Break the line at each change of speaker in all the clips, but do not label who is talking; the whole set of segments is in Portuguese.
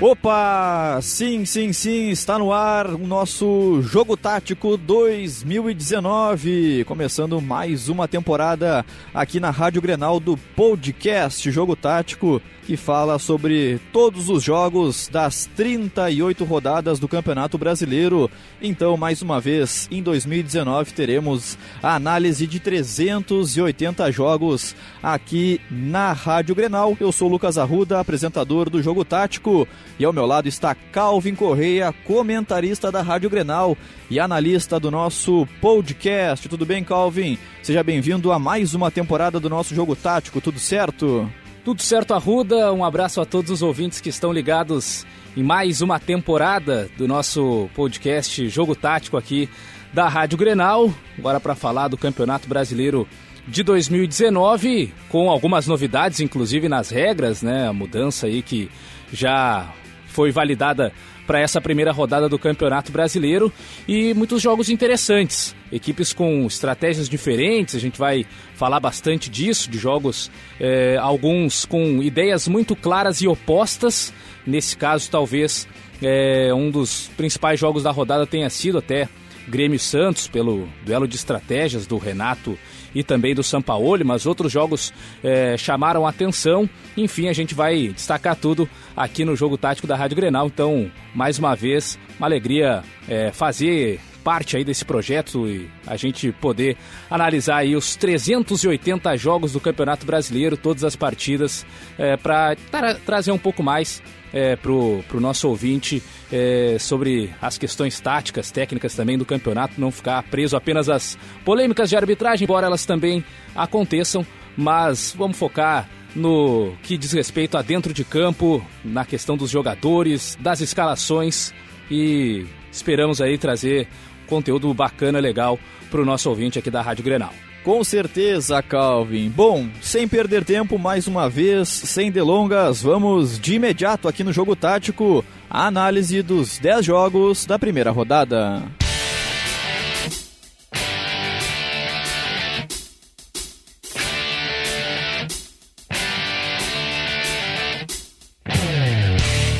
Opa! Sim, sim, sim, está no ar o nosso Jogo Tático 2019. Começando mais uma temporada aqui na Rádio Grenal do podcast Jogo Tático que fala sobre todos os jogos das 38 rodadas do Campeonato Brasileiro. Então, mais uma vez, em 2019 teremos a análise de 380 jogos aqui na Rádio Grenal. Eu sou Lucas Arruda, apresentador do Jogo Tático, e ao meu lado está Calvin Correia, comentarista da Rádio Grenal e analista do nosso podcast. Tudo bem, Calvin? Seja bem-vindo a mais uma temporada do nosso Jogo Tático, tudo certo?
Tudo certo, Arruda? Um abraço a todos os ouvintes que estão ligados em mais uma temporada do nosso podcast Jogo Tático aqui da Rádio Grenal. Agora para falar do Campeonato Brasileiro de 2019, com algumas novidades, inclusive nas regras, né? A mudança aí que já foi validada para essa primeira rodada do Campeonato Brasileiro e muitos jogos interessantes. Equipes com estratégias diferentes, a gente vai falar bastante disso, de jogos, é, alguns com ideias muito claras e opostas. Nesse caso, talvez é, um dos principais jogos da rodada tenha sido até Grêmio Santos, pelo duelo de estratégias do Renato e também do Sampaoli, mas outros jogos é, chamaram atenção. Enfim, a gente vai destacar tudo aqui no Jogo Tático da Rádio Grenal. Então, mais uma vez, uma alegria é, fazer parte aí desse projeto e a gente poder analisar aí os 380 jogos do Campeonato Brasileiro, todas as partidas, é, para tra trazer um pouco mais é, para o nosso ouvinte é, sobre as questões táticas, técnicas também do campeonato, não ficar preso apenas às polêmicas de arbitragem, embora elas também aconteçam, mas vamos focar no que diz respeito a dentro de campo, na questão dos jogadores, das escalações e esperamos aí trazer conteúdo bacana, legal para o nosso ouvinte aqui da Rádio Grenal.
Com certeza, Calvin. Bom, sem perder tempo mais uma vez, sem delongas, vamos de imediato aqui no Jogo Tático a análise dos 10 jogos da primeira rodada.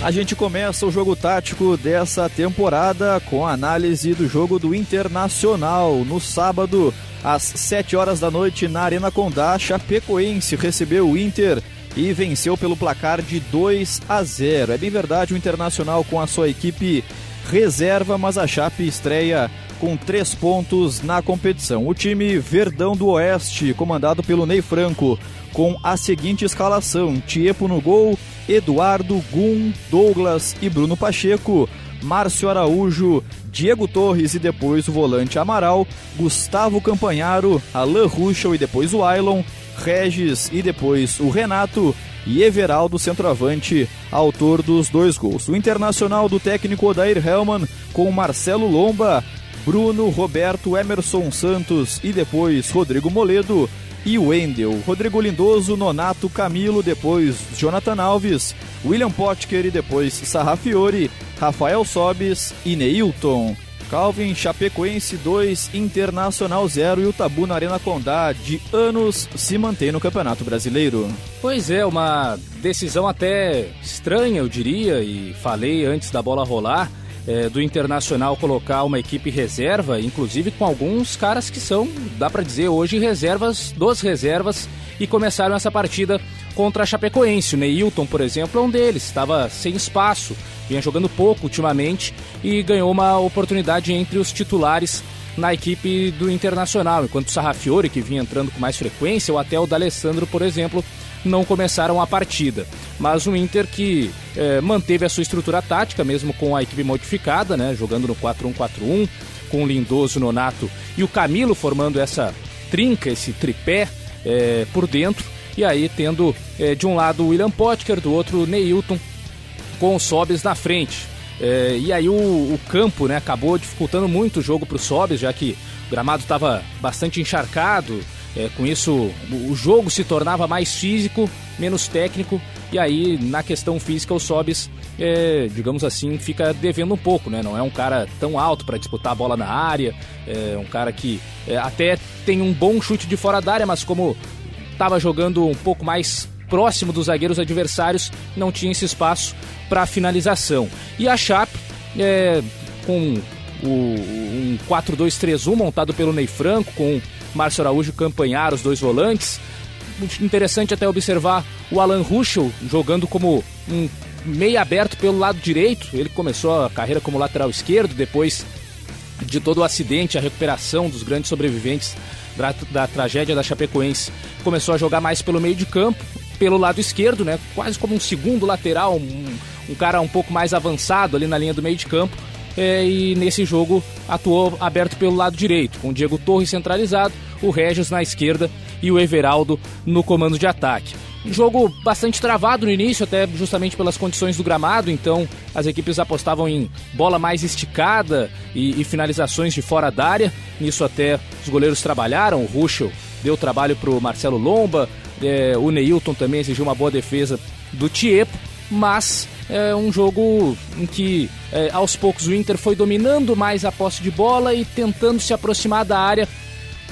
A gente começa o jogo tático dessa temporada com a análise do jogo do Internacional. No sábado, às 7 horas da noite, na Arena Condá, Chapecoense recebeu o Inter e venceu pelo placar de 2 a 0. É bem verdade, o Internacional com a sua equipe reserva, mas a Chape estreia com três pontos na competição. O time Verdão do Oeste, comandado pelo Ney Franco, com a seguinte escalação: Tiepo no gol, Eduardo, Gum, Douglas e Bruno Pacheco. Márcio Araújo, Diego Torres e depois o volante Amaral, Gustavo Campanharo, Alain Ruschel e depois o Ailon, Regis e depois o Renato e Everaldo, centroavante, autor dos dois gols. O internacional do técnico Odair Hellman com Marcelo Lomba, Bruno, Roberto, Emerson Santos e depois Rodrigo Moledo e Wendel. Rodrigo Lindoso, Nonato, Camilo, depois Jonathan Alves, William Potker e depois Sarrafiore, Rafael Sobis e Neilton. Calvin Chapecoense 2, Internacional 0 e o Tabu na Arena Condá de anos se mantém no Campeonato Brasileiro.
Pois é, uma decisão até estranha, eu diria, e falei antes da bola rolar. É, do Internacional colocar uma equipe reserva, inclusive com alguns caras que são, dá para dizer hoje, reservas dos reservas e começaram essa partida contra a Chapecoense. O Neilton, por exemplo, é um deles, estava sem espaço, vinha jogando pouco ultimamente e ganhou uma oportunidade entre os titulares na equipe do Internacional, enquanto o Sarrafiore, que vinha entrando com mais frequência, ou até o D'Alessandro, por exemplo, não começaram a partida. Mas o Inter que eh, manteve a sua estrutura tática, mesmo com a equipe modificada, né, jogando no 4-1-4-1, com o Lindoso, Nonato e o Camilo formando essa trinca, esse tripé eh, por dentro. E aí tendo eh, de um lado o William Potker, do outro o Neilton, com o Sobes na frente. e aí o, o, campo né, acabou dificultando muito o jogo para o Sobes, já que o gramado estava bastante encharcado, é, com isso, o jogo se tornava mais físico, menos técnico, e aí na questão física o Sobis, é, digamos assim, fica devendo um pouco, né? Não é um cara tão alto para disputar a bola na área, é um cara que é, até tem um bom chute de fora da área, mas como estava jogando um pouco mais próximo dos zagueiros adversários, não tinha esse espaço para finalização. E a Chape, é, com o, um 4-2-3-1 montado pelo Ney Franco, com Márcio Araújo Campanhar, os dois volantes. Interessante até observar o Alan Ruschel jogando como um meio aberto pelo lado direito. Ele começou a carreira como lateral esquerdo, depois de todo o acidente, a recuperação dos grandes sobreviventes da, da tragédia da Chapecoense, começou a jogar mais pelo meio de campo, pelo lado esquerdo, né? Quase como um segundo lateral, um, um cara um pouco mais avançado ali na linha do meio de campo. É, e nesse jogo atuou aberto pelo lado direito, com o Diego Torres centralizado, o Regis na esquerda e o Everaldo no comando de ataque. Um jogo bastante travado no início, até justamente pelas condições do gramado, então as equipes apostavam em bola mais esticada e, e finalizações de fora da área. Nisso até os goleiros trabalharam, o Ruschel deu trabalho para o Marcelo Lomba, é, o Neilton também exigiu uma boa defesa do Tiepo, mas é um jogo em que é, aos poucos o Inter foi dominando mais a posse de bola e tentando se aproximar da área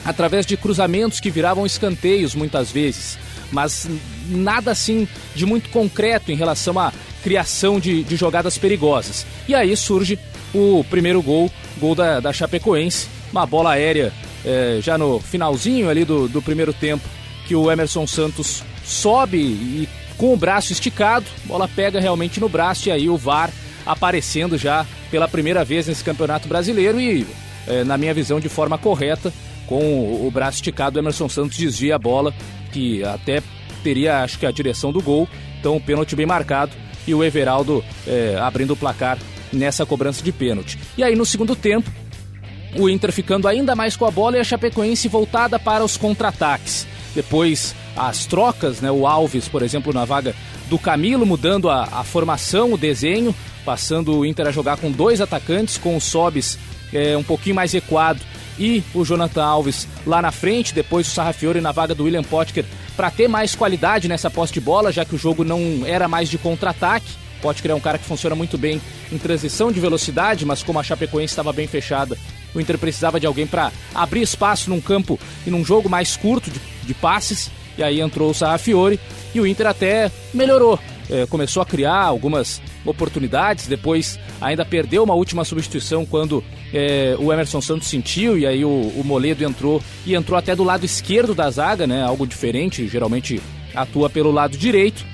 através de cruzamentos que viravam escanteios muitas vezes mas nada assim de muito concreto em relação à criação de, de jogadas perigosas. E aí surge o primeiro gol, gol da, da Chapecoense, uma bola aérea é, já no finalzinho ali do, do primeiro tempo, que o Emerson Santos sobe e com o braço esticado, bola pega realmente no braço e aí o VAR aparecendo já pela primeira vez nesse Campeonato Brasileiro e, é, na minha visão, de forma correta, com o braço esticado, o Emerson Santos desvia a bola que até teria, acho que, a direção do gol. Então, pênalti bem marcado e o Everaldo é, abrindo o placar nessa cobrança de pênalti. E aí, no segundo tempo, o Inter ficando ainda mais com a bola e a Chapecoense voltada para os contra-ataques. Depois, as trocas, né? O Alves, por exemplo, na vaga do Camilo, mudando a, a formação, o desenho, passando o Inter a jogar com dois atacantes, com o Sobis é, um pouquinho mais equado e o Jonathan Alves lá na frente, depois o Sarrafiore na vaga do William Potker para ter mais qualidade nessa posse de bola, já que o jogo não era mais de contra-ataque. Potker é um cara que funciona muito bem em transição de velocidade, mas como a Chapecoense estava bem fechada, o Inter precisava de alguém para abrir espaço num campo e num jogo mais curto de, de passes. E aí entrou o Sarrafiore e o Inter até melhorou é, começou a criar algumas oportunidades, depois ainda perdeu uma última substituição quando é, o Emerson Santos sentiu e aí o, o, Moledo entrou e entrou até do lado esquerdo da zaga, né? Algo diferente, geralmente atua pelo lado direito.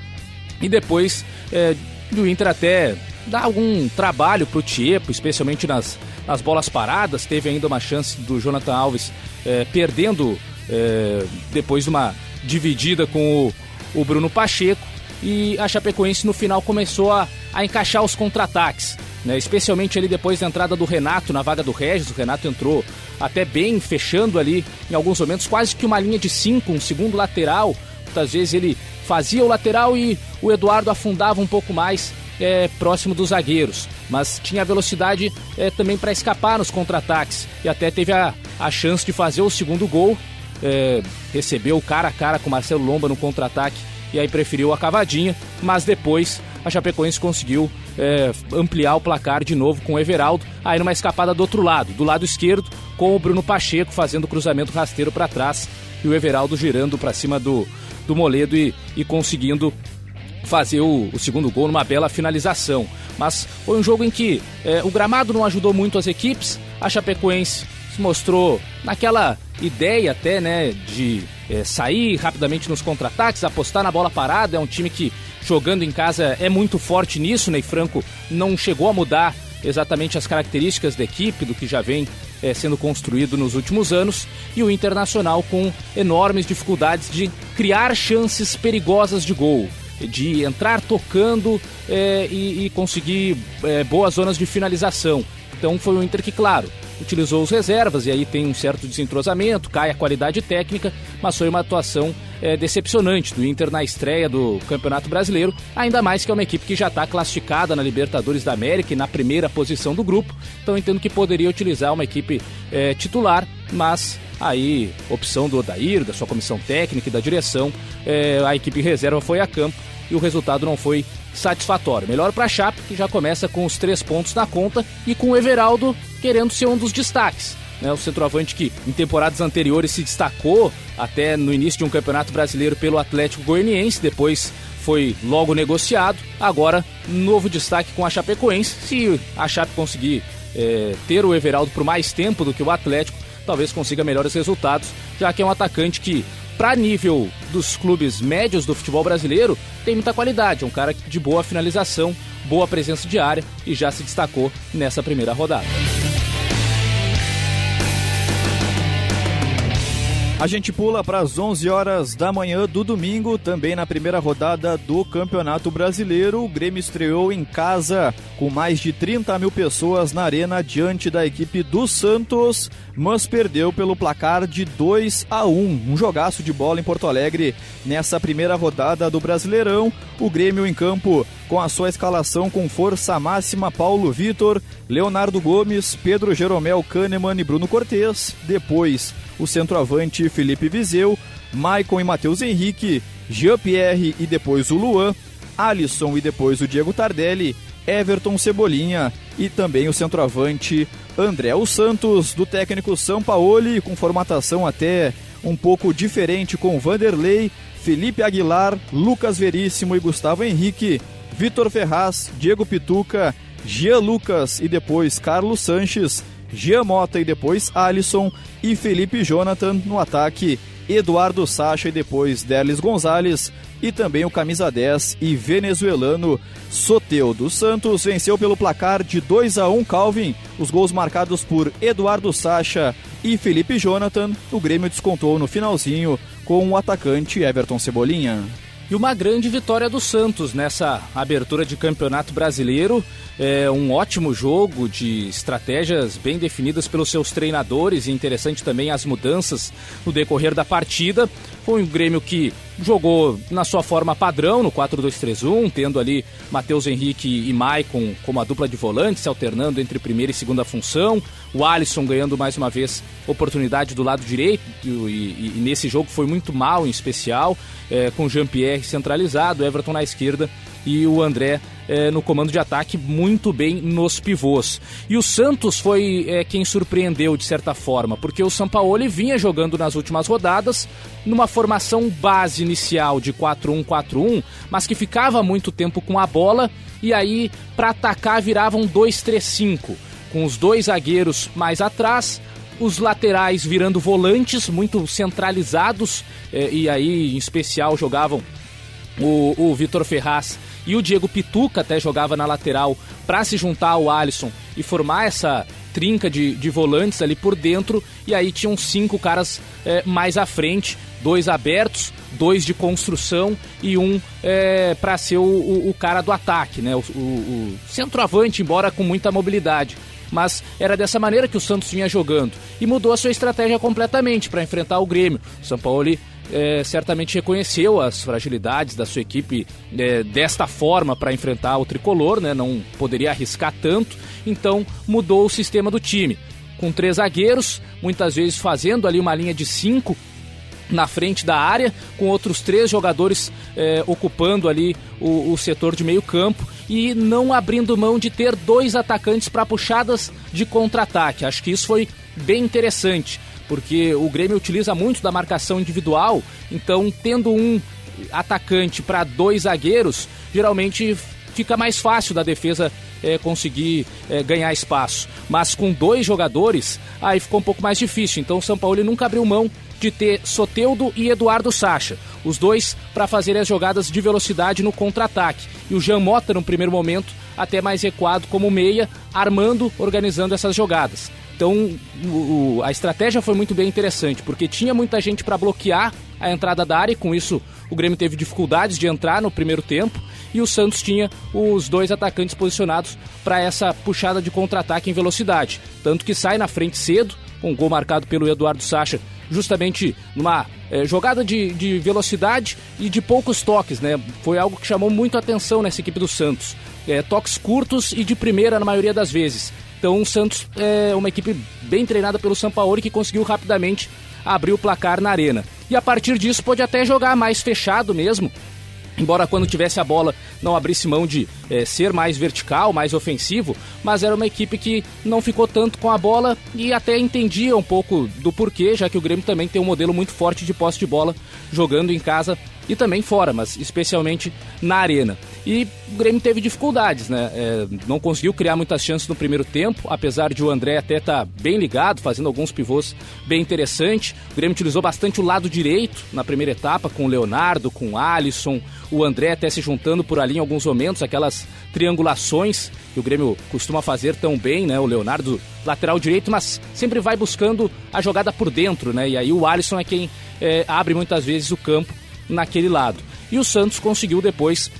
E depois é, o Inter até dá algum trabalho para o Tiepo, especialmente nas, nas bolas paradas. Teve ainda uma chance do Jonathan Alves é, perdendo é, depois de uma dividida com o, o Bruno Pacheco e a Chapecoense no final começou a, a encaixar os contra-ataques, né? especialmente ali depois da entrada do Renato na vaga do Regis. O Renato entrou até bem, fechando ali em alguns momentos, quase que uma linha de cinco, um segundo lateral. Muitas vezes ele fazia o lateral e o Eduardo afundava um pouco mais é, próximo dos zagueiros, mas tinha velocidade é, também para escapar nos contra-ataques e até teve a, a chance de fazer o segundo gol. É, recebeu cara a cara com Marcelo Lomba no contra-ataque e aí preferiu a cavadinha, mas depois a Chapecoense conseguiu é, ampliar o placar de novo com o Everaldo, aí numa escapada do outro lado, do lado esquerdo, com o Bruno Pacheco fazendo o cruzamento rasteiro para trás e o Everaldo girando para cima do, do Moledo e, e conseguindo fazer o, o, segundo gol numa bela finalização. Mas foi um jogo em que é, o gramado não ajudou muito as equipes, a Chapecoense se mostrou naquela ideia até, né, de é, sair rapidamente nos contra-ataques, apostar na bola parada. É um time que, jogando em casa, é muito forte nisso. Ney Franco não chegou a mudar exatamente as características da equipe, do que já vem é, sendo construído nos últimos anos. E o Internacional com enormes dificuldades de criar chances perigosas de gol de entrar tocando é, e, e, conseguir é, boas zonas de finalização. Então foi um Inter que, claro, utilizou os reservas e aí tem um certo desentrosamento, cai a qualidade técnica, mas foi uma atuação é, decepcionante do Inter na estreia do Campeonato Brasileiro, ainda mais que é uma equipe que já está classificada na Libertadores da América e na primeira posição do grupo, então entendo que poderia utilizar uma equipe é, titular, mas aí opção do Odair, da sua comissão técnica e da direção, é, a equipe reserva foi a campo e o resultado não foi satisfatório. Melhor para a Chape, que já começa com os três pontos na conta e com o Everaldo querendo ser um dos destaques. né, o centroavante que em temporadas anteriores se destacou até no início de um campeonato brasileiro pelo Atlético Goianiense, depois foi logo negociado. Agora, novo destaque com a Chapecoense. Se a Chape conseguir é, ter o Everaldo por mais tempo do que o Atlético, talvez consiga melhores resultados, já que é um atacante que, para nível dos clubes médios do futebol brasileiro, tem muita qualidade. É um cara de boa finalização, boa presença de área e já se destacou nessa primeira rodada.
A gente pula para as 11 horas da manhã do domingo, também na primeira rodada do Campeonato Brasileiro. O Grêmio estreou em casa com mais de 30 mil pessoas na arena diante da equipe do Santos, mas perdeu pelo placar de 2 a 1. Um jogaço de bola em Porto Alegre nessa primeira rodada do Brasileirão. O Grêmio em campo com a sua escalação com força máxima Paulo Vitor, Leonardo Gomes, Pedro Jeromel Kahneman e Bruno Cortes. Depois o centroavante Felipe Viseu, Maicon e Matheus Henrique, Jean-Pierre e depois o Luan, Alisson e depois o Diego Tardelli, Everton Cebolinha e também o centroavante André os Santos, do técnico São Paulo, com formatação até um pouco diferente com Vanderlei, Felipe Aguilar, Lucas Veríssimo e Gustavo Henrique, Vitor Ferraz, Diego Pituca, Jean Lucas e depois Carlos Sanches, Jean Mota e depois Alisson e Felipe Jonathan no ataque, Eduardo Sacha e depois Derlis Gonzalez e também o camisa 10 e venezuelano Soteudo Santos venceu pelo placar de 2 a 1 Calvin, os gols marcados por Eduardo Sacha e Felipe Jonathan. O Grêmio descontou no finalzinho com o atacante Everton Cebolinha.
E uma grande vitória do Santos nessa abertura de campeonato brasileiro. É um ótimo jogo de estratégias bem definidas pelos seus treinadores e interessante também as mudanças no decorrer da partida. Foi um Grêmio que jogou na sua forma padrão, no 4-2-3-1, tendo ali Matheus Henrique e Maicon como a dupla de volantes, alternando entre primeira e segunda função. O Alisson ganhando mais uma vez oportunidade do lado direito, e, e, e nesse jogo foi muito mal em especial, é, com Jean-Pierre centralizado, Everton na esquerda e o André é, no comando de ataque muito bem nos pivôs. E o Santos foi é, quem surpreendeu de certa forma, porque o Sampaoli vinha jogando nas últimas rodadas numa formação base inicial de 4-1-4-1, mas que ficava muito tempo com a bola e aí para atacar viravam 2-3-5, com os dois zagueiros mais atrás, os laterais virando volantes muito centralizados, é, e aí em especial jogavam o, o Vitor Ferraz e o Diego Pituca até jogava na lateral para se juntar ao Alisson e formar essa trinca de, de volantes ali por dentro. E aí tinham cinco caras é, mais à frente, dois abertos, dois de construção e um é, para ser o, o, o, cara do ataque, né? O, o, centroavante, embora com muita mobilidade. Mas era dessa maneira que o Santos vinha jogando e mudou a sua estratégia completamente para enfrentar o Grêmio. São Paulo é, certamente reconheceu as fragilidades da sua equipe é, desta forma para enfrentar o tricolor, né? não poderia arriscar tanto, então mudou o sistema do time. Com três zagueiros, muitas vezes fazendo ali uma linha de cinco na frente da área, com outros três jogadores é, ocupando ali o, o, setor de meio campo e não abrindo mão de ter dois atacantes para puxadas de contra-ataque. Acho que isso foi bem interessante porque o Grêmio utiliza muito da marcação individual, então tendo um atacante para dois zagueiros, geralmente fica mais fácil da defesa é, conseguir é, ganhar espaço. Mas com dois jogadores, aí ficou um pouco mais difícil. Então o São Paulo nunca abriu mão de ter Soteudo e Eduardo Sacha, os dois para fazer as jogadas de velocidade no contra-ataque. E o Jean Mota, no primeiro momento, até mais recuado como meia, armando, organizando essas jogadas. Então o, a estratégia foi muito bem interessante, porque tinha muita gente para bloquear a entrada da área, e com isso o Grêmio teve dificuldades de entrar no primeiro tempo, e o Santos tinha os dois atacantes posicionados para essa puxada de contra-ataque em velocidade. Tanto que sai na frente cedo, com um gol marcado pelo Eduardo Sacha, justamente numa é, jogada de, de velocidade e de poucos toques, né? Foi algo que chamou muito a atenção nessa equipe do Santos. É, toques curtos e de primeira na maioria das vezes. Então o Santos é uma equipe bem treinada pelo Sampaoli que conseguiu rapidamente abrir o placar na arena. E a partir disso pode até jogar mais fechado mesmo, embora quando tivesse a bola não abrisse mão de é, ser mais vertical, mais ofensivo, mas era uma equipe que não ficou tanto com a bola e até entendia um pouco do porquê, já que o Grêmio também tem um modelo muito forte de posse de bola jogando em casa e também fora, mas especialmente na arena. E o Grêmio teve dificuldades, né? É, não conseguiu criar muitas chances no primeiro tempo, apesar de o André até estar tá bem ligado, fazendo alguns pivôs bem interessantes. O Grêmio utilizou bastante o lado direito na primeira etapa, com o Leonardo, com o Alisson, o André até se juntando por ali em alguns momentos, aquelas triangulações que o Grêmio costuma fazer tão bem, né? O Leonardo lateral direito, mas sempre vai buscando a jogada por dentro, né? E aí o Alisson é quem é, abre muitas vezes o campo naquele lado. E o Santos conseguiu depois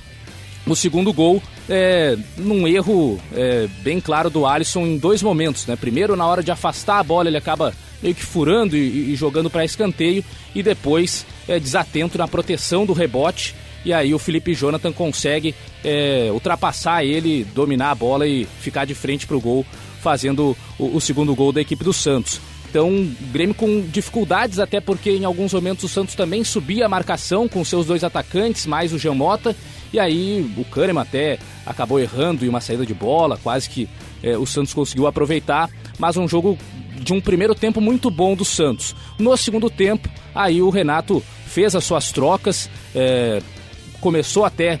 o segundo gol é, num erro é, bem claro do Alisson em dois momentos. Né? Primeiro, na hora de afastar a bola, ele acaba meio que furando e, e jogando para escanteio, e depois é, desatento na proteção do rebote. E aí o Felipe Jonathan consegue é, ultrapassar ele, dominar a bola e ficar de frente para o gol, fazendo o, o segundo gol da equipe do Santos. Então, o Grêmio com dificuldades, até porque em alguns momentos o Santos também subia a marcação com seus dois atacantes, mais o Jean Mota. E aí o Kahneman até acabou errando em uma saída de bola, quase que é, o Santos conseguiu aproveitar. Mas um jogo de um primeiro tempo muito bom do Santos. No segundo tempo, aí o Renato fez as suas trocas, é, começou até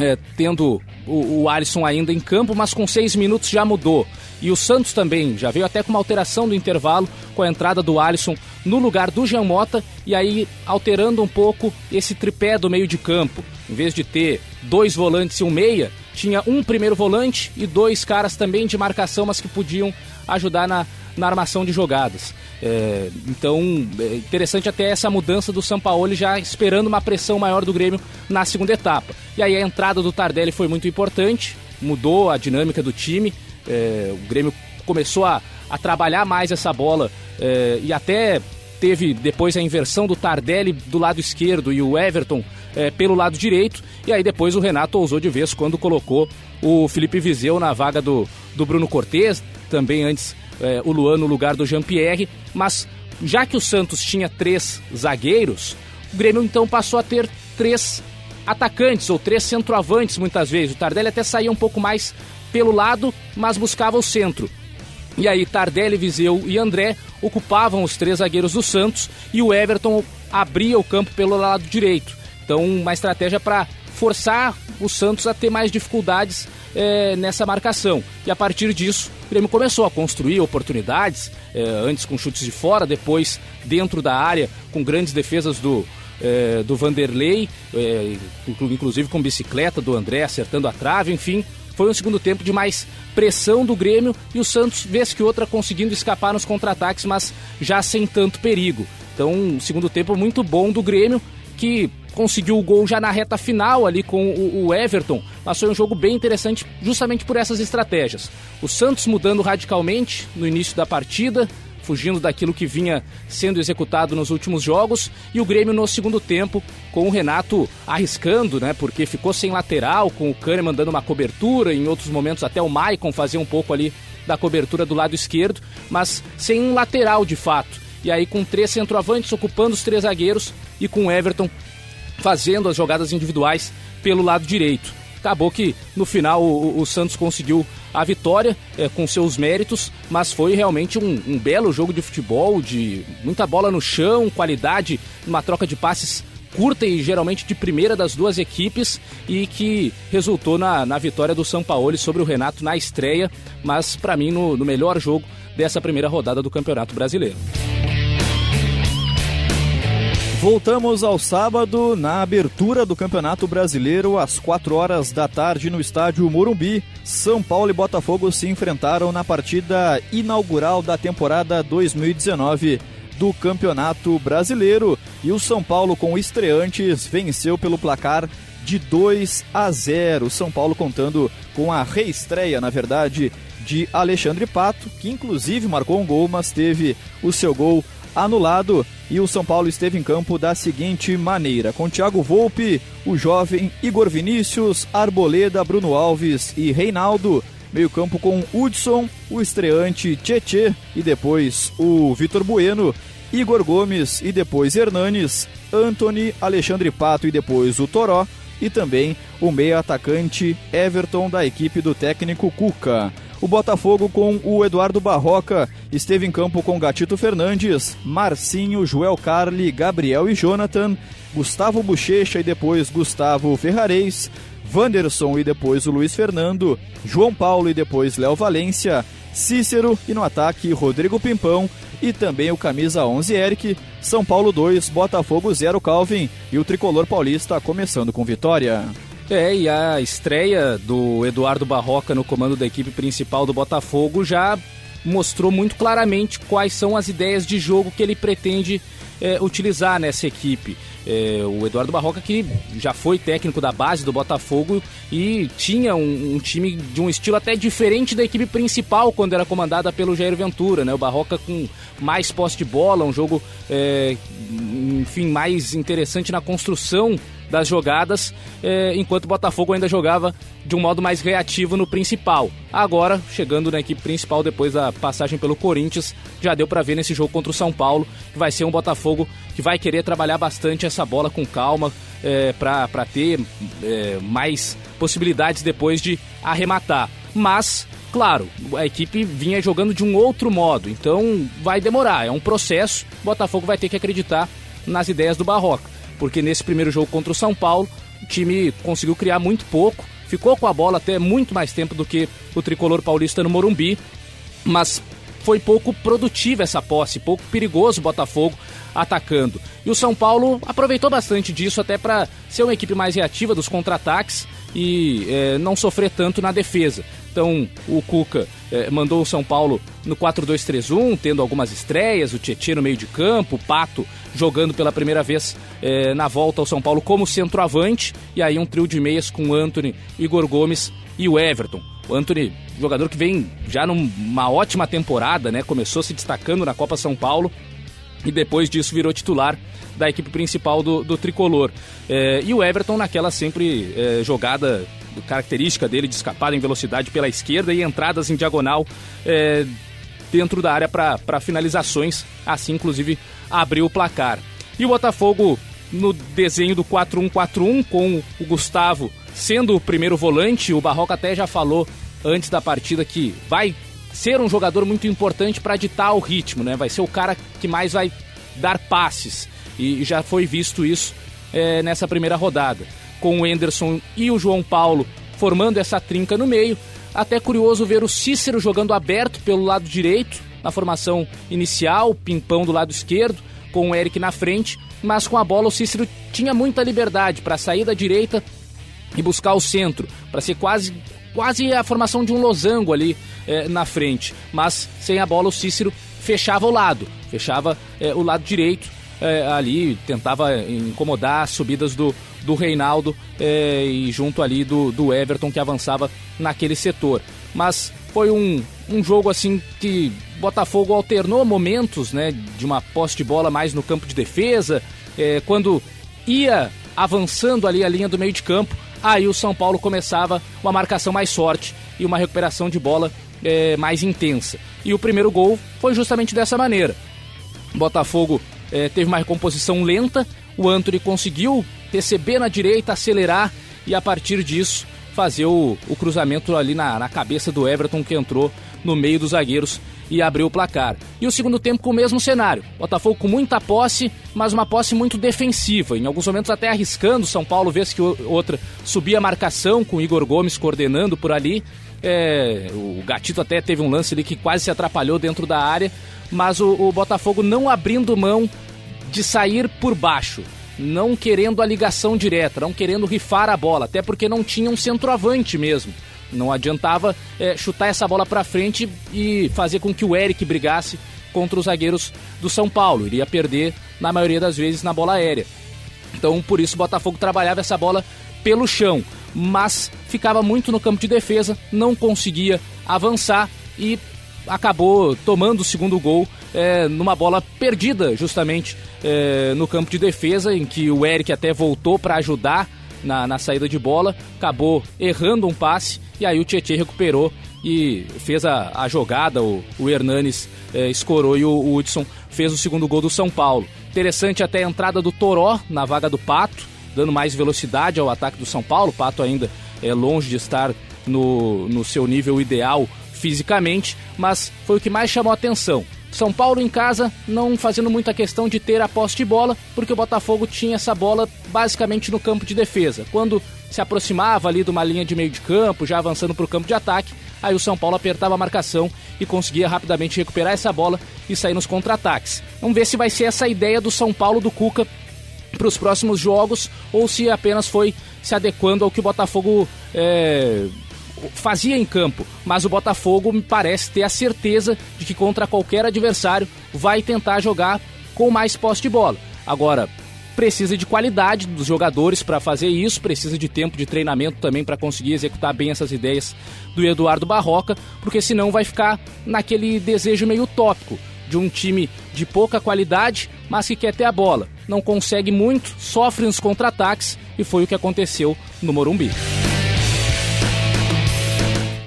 é, tendo o, o Alisson ainda em campo, mas com seis minutos já mudou. E o Santos também já veio até com uma alteração do intervalo, com a entrada do Alisson no lugar do Jean Mota, e aí alterando um pouco esse tripé do meio de campo. Em vez de ter dois volantes e um meia, tinha um primeiro volante e dois caras também de marcação, mas que podiam ajudar na, na armação de jogadas. É, então, é interessante até essa mudança do São Paulo já esperando uma pressão maior do Grêmio na segunda etapa. E aí a entrada do Tardelli foi muito importante, mudou a dinâmica do time. É, o Grêmio começou a, a trabalhar mais essa bola é, e até teve depois a inversão do Tardelli do lado esquerdo e o Everton é, pelo lado direito. E aí depois o Renato ousou de vez quando colocou o Felipe Vizeu na vaga do, do Bruno Cortes, também antes é, o Luan no lugar do Jean-Pierre. Mas já que o Santos tinha três zagueiros, o Grêmio então passou a ter três atacantes ou três centroavantes muitas vezes. O Tardelli até saía um pouco mais pelo lado, mas buscava o centro. E aí Tardelli, Viseu e André ocupavam os três zagueiros do Santos e o Everton abria o campo pelo lado direito. Então, uma estratégia para forçar o Santos a ter mais dificuldades é, nessa marcação. E a partir disso, o Grêmio começou a construir oportunidades, é, antes com chutes de fora, depois dentro da área, com grandes defesas do, é, do Vanderlei, é, inclusive com bicicleta do André acertando a trave, enfim. Foi um segundo tempo de mais pressão do Grêmio e o Santos, vez que outra, conseguindo escapar nos contra-ataques, mas já sem tanto perigo. Então, um segundo tempo muito bom do Grêmio, que conseguiu o gol já na reta final ali com o, Everton, mas foi um jogo bem interessante justamente por essas estratégias. O Santos mudando radicalmente no início da partida, fugindo daquilo que vinha sendo executado nos últimos jogos, e o Grêmio no segundo tempo, com o Renato arriscando, né? Porque ficou sem lateral, com o Kahneman dando uma cobertura, em outros momentos até o Maicon fazia um pouco ali da cobertura do lado esquerdo, mas sem um lateral de fato. E aí com três centroavantes ocupando os três zagueiros e com o Everton fazendo as jogadas individuais pelo lado direito. Acabou que no final o, o Santos conseguiu a vitória é, com seus méritos, mas foi realmente um, um, belo jogo de futebol, de muita bola no chão, qualidade, uma troca de passes curta e geralmente de primeira das duas equipes e que resultou na, na vitória do São Paulo sobre o Renato na estreia, mas para mim no, no melhor jogo dessa primeira rodada do Campeonato Brasileiro.
Voltamos ao sábado na abertura do Campeonato Brasileiro às 4 horas da tarde no estádio Morumbi. São Paulo e Botafogo se enfrentaram na partida inaugural da temporada 2019 do Campeonato Brasileiro e o São Paulo com estreantes venceu pelo placar de 2 a 0. São Paulo contando com a reestreia, na verdade, de Alexandre Pato, que inclusive marcou um gol, mas teve o seu gol anulado e o São Paulo esteve em campo da seguinte maneira: com Thiago Volpe, o jovem Igor Vinícius, Arboleda, Bruno Alves e Reinaldo. Meio-campo com Hudson, o estreante Tietê e depois o Vitor Bueno Igor Gomes e depois Hernanes, Anthony, Alexandre Pato e depois o Toró, e também o meia atacante Everton da equipe do técnico Cuca. O Botafogo com o Eduardo Barroca esteve em campo com Gatito Fernandes, Marcinho, Joel Carli, Gabriel e Jonathan, Gustavo Bochecha e depois Gustavo Ferrarez, Wanderson e depois o Luiz Fernando, João Paulo e depois Léo Valência, Cícero e no ataque Rodrigo Pimpão e também o camisa 11 Eric, São Paulo 2, Botafogo 0 Calvin e o tricolor paulista começando com vitória.
É, e a estreia do Eduardo Barroca no comando da equipe principal do Botafogo já mostrou muito claramente quais são as ideias de jogo que ele pretende é, utilizar nessa equipe. É, o Eduardo Barroca, que já foi técnico da base do Botafogo e tinha um, um, time de um estilo até diferente da equipe principal quando era comandada pelo Jair Ventura, né? O Barroca com mais posse de bola, um jogo, é, enfim, mais interessante na construção das jogadas, é, enquanto o Botafogo ainda jogava de um modo mais reativo no principal. Agora, chegando na equipe principal depois da passagem pelo Corinthians, já deu para ver nesse jogo contra o São Paulo que vai ser um Botafogo que vai querer trabalhar bastante essa bola com calma é, para ter é, mais possibilidades depois de arrematar. Mas Claro, a equipe vinha jogando de um outro modo, então vai demorar, é um processo. O Botafogo vai ter que acreditar nas ideias do Barroca porque nesse primeiro jogo contra o São Paulo, o time conseguiu criar muito pouco, ficou com a bola até muito mais tempo do que o tricolor paulista no Morumbi, mas foi pouco produtiva essa posse, pouco perigoso o Botafogo atacando. E o São Paulo aproveitou bastante disso até para ser uma equipe mais reativa dos contra-ataques e é, não sofrer tanto na defesa. Então o Cuca eh, mandou o São Paulo no 4-2-3-1, tendo algumas estreias, o Tietchan no meio de campo, o Pato jogando pela primeira vez eh, na volta ao São Paulo como centroavante, e aí um trio de meias com o Anthony, Igor Gomes e o Everton. O Anthony, jogador que vem já numa ótima temporada, né? Começou se destacando na Copa São Paulo e depois disso virou titular da equipe principal do, do tricolor. Eh, e o Everton naquela sempre jogada característica dele de escapada em velocidade pela esquerda e entradas em diagonal é, dentro da área para finalizações, assim inclusive abriu o placar. E o Botafogo no desenho do 4-1-4-1 com o Gustavo sendo o primeiro volante, o Barroca até já falou antes da partida que vai ser um jogador muito importante para ditar o ritmo, né? Vai ser o cara que mais vai dar passes e já foi visto isso é, nessa primeira rodada com o Enderson e o João Paulo formando essa trinca no meio. Até curioso ver o Cícero jogando aberto pelo lado direito, na formação inicial, Pimpão do lado esquerdo, com o Eric na frente, mas com a bola o Cícero tinha muita liberdade para sair da direita e buscar o centro, para ser quase quase a formação de um losango ali é, na frente. Mas sem a bola o Cícero fechava o lado, fechava é, o lado direito é, ali, tentava incomodar as subidas do, do Reinaldo é, e junto ali do, do Everton que avançava naquele setor. Mas foi um, um jogo assim que Botafogo alternou momentos né, de uma posse de bola mais no campo de defesa, é, quando ia avançando ali a linha do meio de campo, aí o São Paulo começava uma marcação mais forte e uma recuperação de bola é, mais intensa. E o primeiro gol foi justamente dessa maneira. Botafogo é, teve uma recomposição lenta, o Anthony conseguiu receber na direita, acelerar e a partir disso fazer o, o cruzamento ali na, na cabeça do Everton que entrou no meio dos zagueiros e abriu o placar. E o segundo tempo com o mesmo cenário. Botafogo com muita posse, mas uma posse muito defensiva. Em alguns momentos até arriscando. São Paulo, vez que outra, subia a marcação com o Igor Gomes coordenando por ali. É, o Gatito até teve um lance ali que quase se atrapalhou dentro da área. Mas o, o Botafogo não abrindo mão de sair por baixo não querendo a ligação direta, não querendo rifar a bola, até porque não tinha um centroavante mesmo. Não adiantava é, chutar essa bola para frente e fazer com que o Eric brigasse contra os zagueiros do São Paulo. Iria perder, na maioria das vezes, na bola aérea. Então, por isso, o Botafogo trabalhava essa bola pelo chão, mas ficava muito no campo de defesa, não conseguia avançar e acabou tomando o segundo gol é, numa bola perdida, justamente é, no campo de defesa, em que o Eric até voltou para ajudar na, na, saída de bola, acabou errando um passe e aí o Tietchan recuperou e fez a, a jogada, o, o Hernanes é, escorou e o, o Hudson fez o segundo gol do São Paulo. Interessante até a entrada do Toró na vaga do Pato, dando mais velocidade ao ataque do São Paulo. O Pato ainda é longe de estar no, no seu nível ideal fisicamente, mas foi o que mais chamou a atenção. São Paulo em casa não fazendo muita questão de ter a posse de bola, porque o Botafogo tinha essa bola basicamente no campo de defesa. Quando se aproximava ali de uma linha de meio de campo, já avançando para o campo de ataque, aí o São Paulo apertava a marcação e conseguia rapidamente recuperar essa bola e sair nos contra-ataques. Vamos ver se vai ser essa ideia do São Paulo do Cuca para os próximos jogos ou se apenas foi se adequando ao que o Botafogo é, fazia em campo, mas o Botafogo me parece ter a certeza de que contra qualquer adversário vai tentar jogar com mais posse de bola. Agora, precisa de qualidade dos jogadores para fazer isso, precisa de tempo de treinamento também para conseguir executar bem essas ideias do Eduardo Barroca, porque senão vai ficar naquele desejo meio utópico de um time de pouca qualidade, mas que quer ter a bola. Não consegue muito, sofre nos contra-ataques e foi o que aconteceu no Morumbi.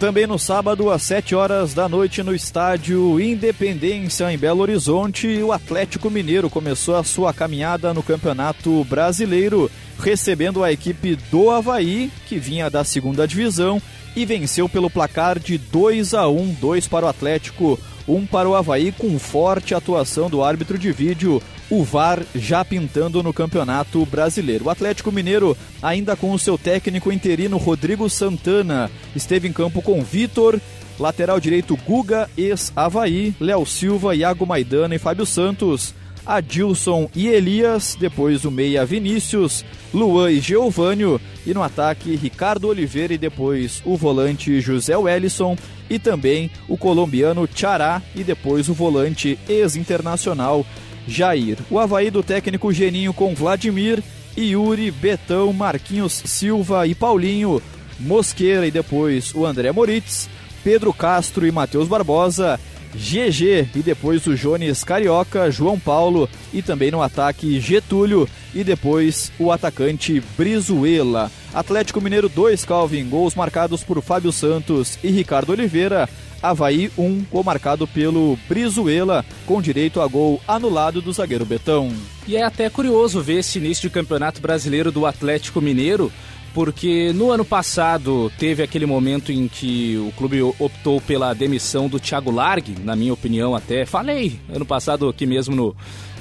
Também no sábado, às 7 horas da noite, no estádio Independência, em Belo Horizonte, o Atlético Mineiro começou a sua caminhada no Campeonato Brasileiro, recebendo a equipe do Havaí, que vinha da segunda divisão, e venceu pelo placar de 2 a 1 2 para o Atlético, 1 para o Havaí, com forte atuação do árbitro de vídeo, o VAR já pintando no Campeonato Brasileiro. O Atlético Mineiro, ainda com o seu técnico interino Rodrigo Santana, esteve em campo com Vitor, lateral direito Guga, ex-Havaí, Léo Silva, Iago Maidana e Fábio Santos. Adilson e Elias, depois o meia Vinícius, Luan e Geovânio, e no ataque Ricardo Oliveira e depois o volante José Wellison e também o colombiano Chará e depois o volante ex-internacional Jair. O Havaí do técnico Geninho com Vladimir, Yuri, Betão, Marquinhos Silva e Paulinho, Mosqueira e depois o André Moritz, Pedro Castro e Matheus Barbosa, GG e depois o Jones Carioca, João Paulo e também no ataque Getúlio e depois o atacante Brizuela. Atlético Mineiro 2, Calvin, gols marcados por Fábio Santos e Ricardo Oliveira. Havaí 1, um, gol marcado pelo Brizuela, com direito a gol anulado do zagueiro Betão.
E é até curioso ver esse início de campeonato brasileiro do Atlético Mineiro, porque no ano passado teve aquele momento em que o clube optou pela demissão do Thiago Largue, na minha opinião até. Falei ano passado aqui mesmo no,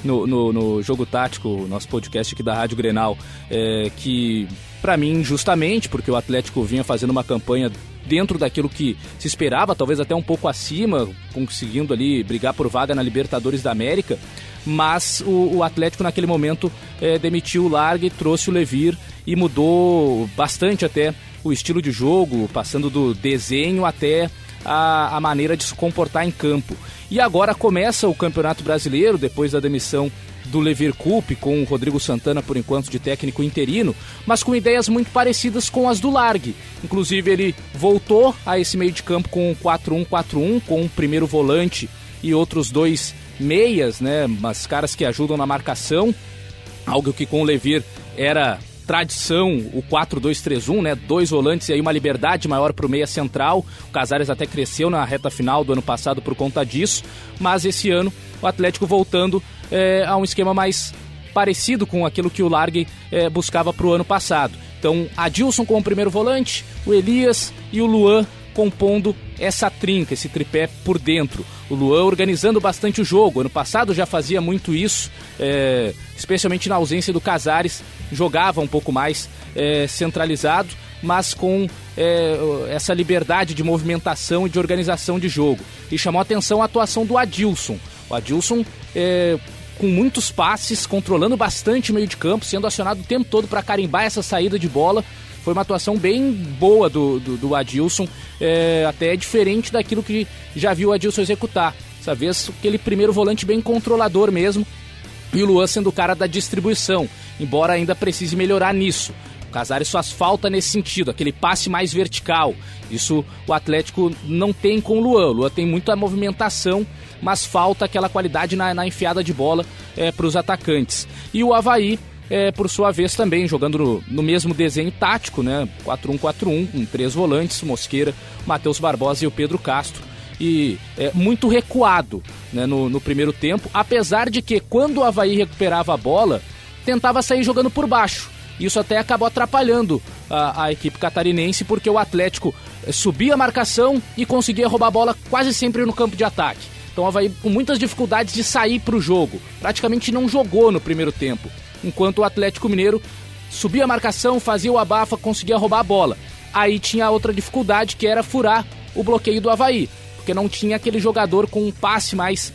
no, no, no Jogo Tático, nosso podcast aqui da Rádio Grenal, é, que para mim justamente porque o Atlético vinha fazendo uma campanha dentro daquilo que se esperava, talvez até um pouco acima, conseguindo ali brigar por vaga na Libertadores da América. Mas o, o Atlético naquele momento é, demitiu o Largue, trouxe o Levir e mudou bastante até o estilo de jogo, passando do desenho até a, a maneira de se comportar em campo. E agora começa o Campeonato Brasileiro, depois da demissão do Levir Coupe, com o Rodrigo Santana por enquanto de técnico interino, mas com ideias muito parecidas com as do Largue. Inclusive ele voltou a esse meio de campo com 4-1-4-1, com o um primeiro volante e outros dois meias, né, mas caras que ajudam na marcação, algo que com o Levir era tradição, o 4-2-3-1, né? Dois volantes e aí uma liberdade maior para o meia central. O Casares até cresceu na reta final do ano passado por conta disso, mas esse ano o Atlético voltando é, a um esquema mais parecido com aquilo que o Largue é, buscava para o ano passado. Então, Adilson como primeiro volante, o Elias e o Luan compondo essa trinca, esse tripé por dentro. O Luan organizando bastante o jogo. Ano passado já fazia muito isso, é, especialmente na ausência do Casares, jogava um pouco mais é, centralizado, mas com é, essa liberdade de movimentação e de organização de jogo. E chamou atenção a atuação do Adilson. O Adilson é, com muitos passes, controlando bastante o meio de campo, sendo acionado o tempo todo para carimbar essa saída de bola. Foi uma atuação bem boa do, do, do Adilson, é, até diferente daquilo que já viu o Adilson executar. Dessa vez, aquele primeiro volante bem controlador mesmo, e o Luan sendo o cara da distribuição, embora ainda precise melhorar nisso. O Casares faz falta nesse sentido, aquele passe mais vertical. Isso o Atlético não tem com o Luan. O Luan tem muita movimentação, mas falta aquela qualidade na, na enfiada de bola é, para os atacantes. E o Havaí é, por sua vez também jogando no, no mesmo desenho tático, né? 4-1-4-1, com três volantes, Mosqueira, Matheus Barbosa e o Pedro Castro. E é, muito recuado né, no, no primeiro tempo, apesar de que quando o Havaí recuperava a bola, tentava sair jogando por baixo. Isso até acabou atrapalhando a, a, equipe catarinense, porque o Atlético é, subia a marcação e conseguia roubar a bola quase sempre no campo de ataque. Então o Havaí com muitas dificuldades de sair para o jogo. Praticamente não jogou no primeiro tempo enquanto o Atlético Mineiro subia a marcação, fazia o abafa, conseguia roubar a bola. Aí tinha outra dificuldade que era furar o bloqueio do Havaí, porque não tinha aquele jogador com um passe mais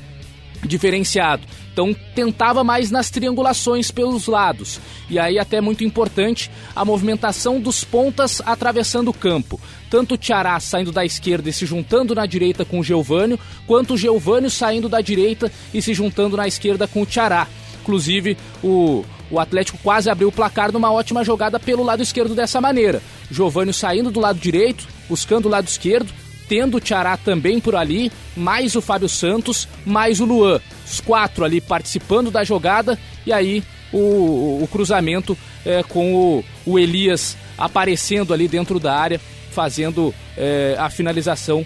diferenciado. Então tentava mais nas triangulações pelos lados. E aí até muito importante a movimentação dos pontas atravessando o campo. Tanto o Tiará saindo da esquerda e se juntando na direita com o Geovânio, quanto o Geovânio saindo da direita e se juntando na esquerda com o Tiará. Inclusive, o, o Atlético quase abriu o placar numa ótima jogada pelo lado esquerdo dessa maneira. Giovanni saindo do lado direito, buscando o lado esquerdo, tendo o Tiará também por ali, mais o Fábio Santos, mais o Luan. Os quatro ali participando da jogada e aí o, o cruzamento é, com o, o, Elias aparecendo ali dentro da área, fazendo é, a finalização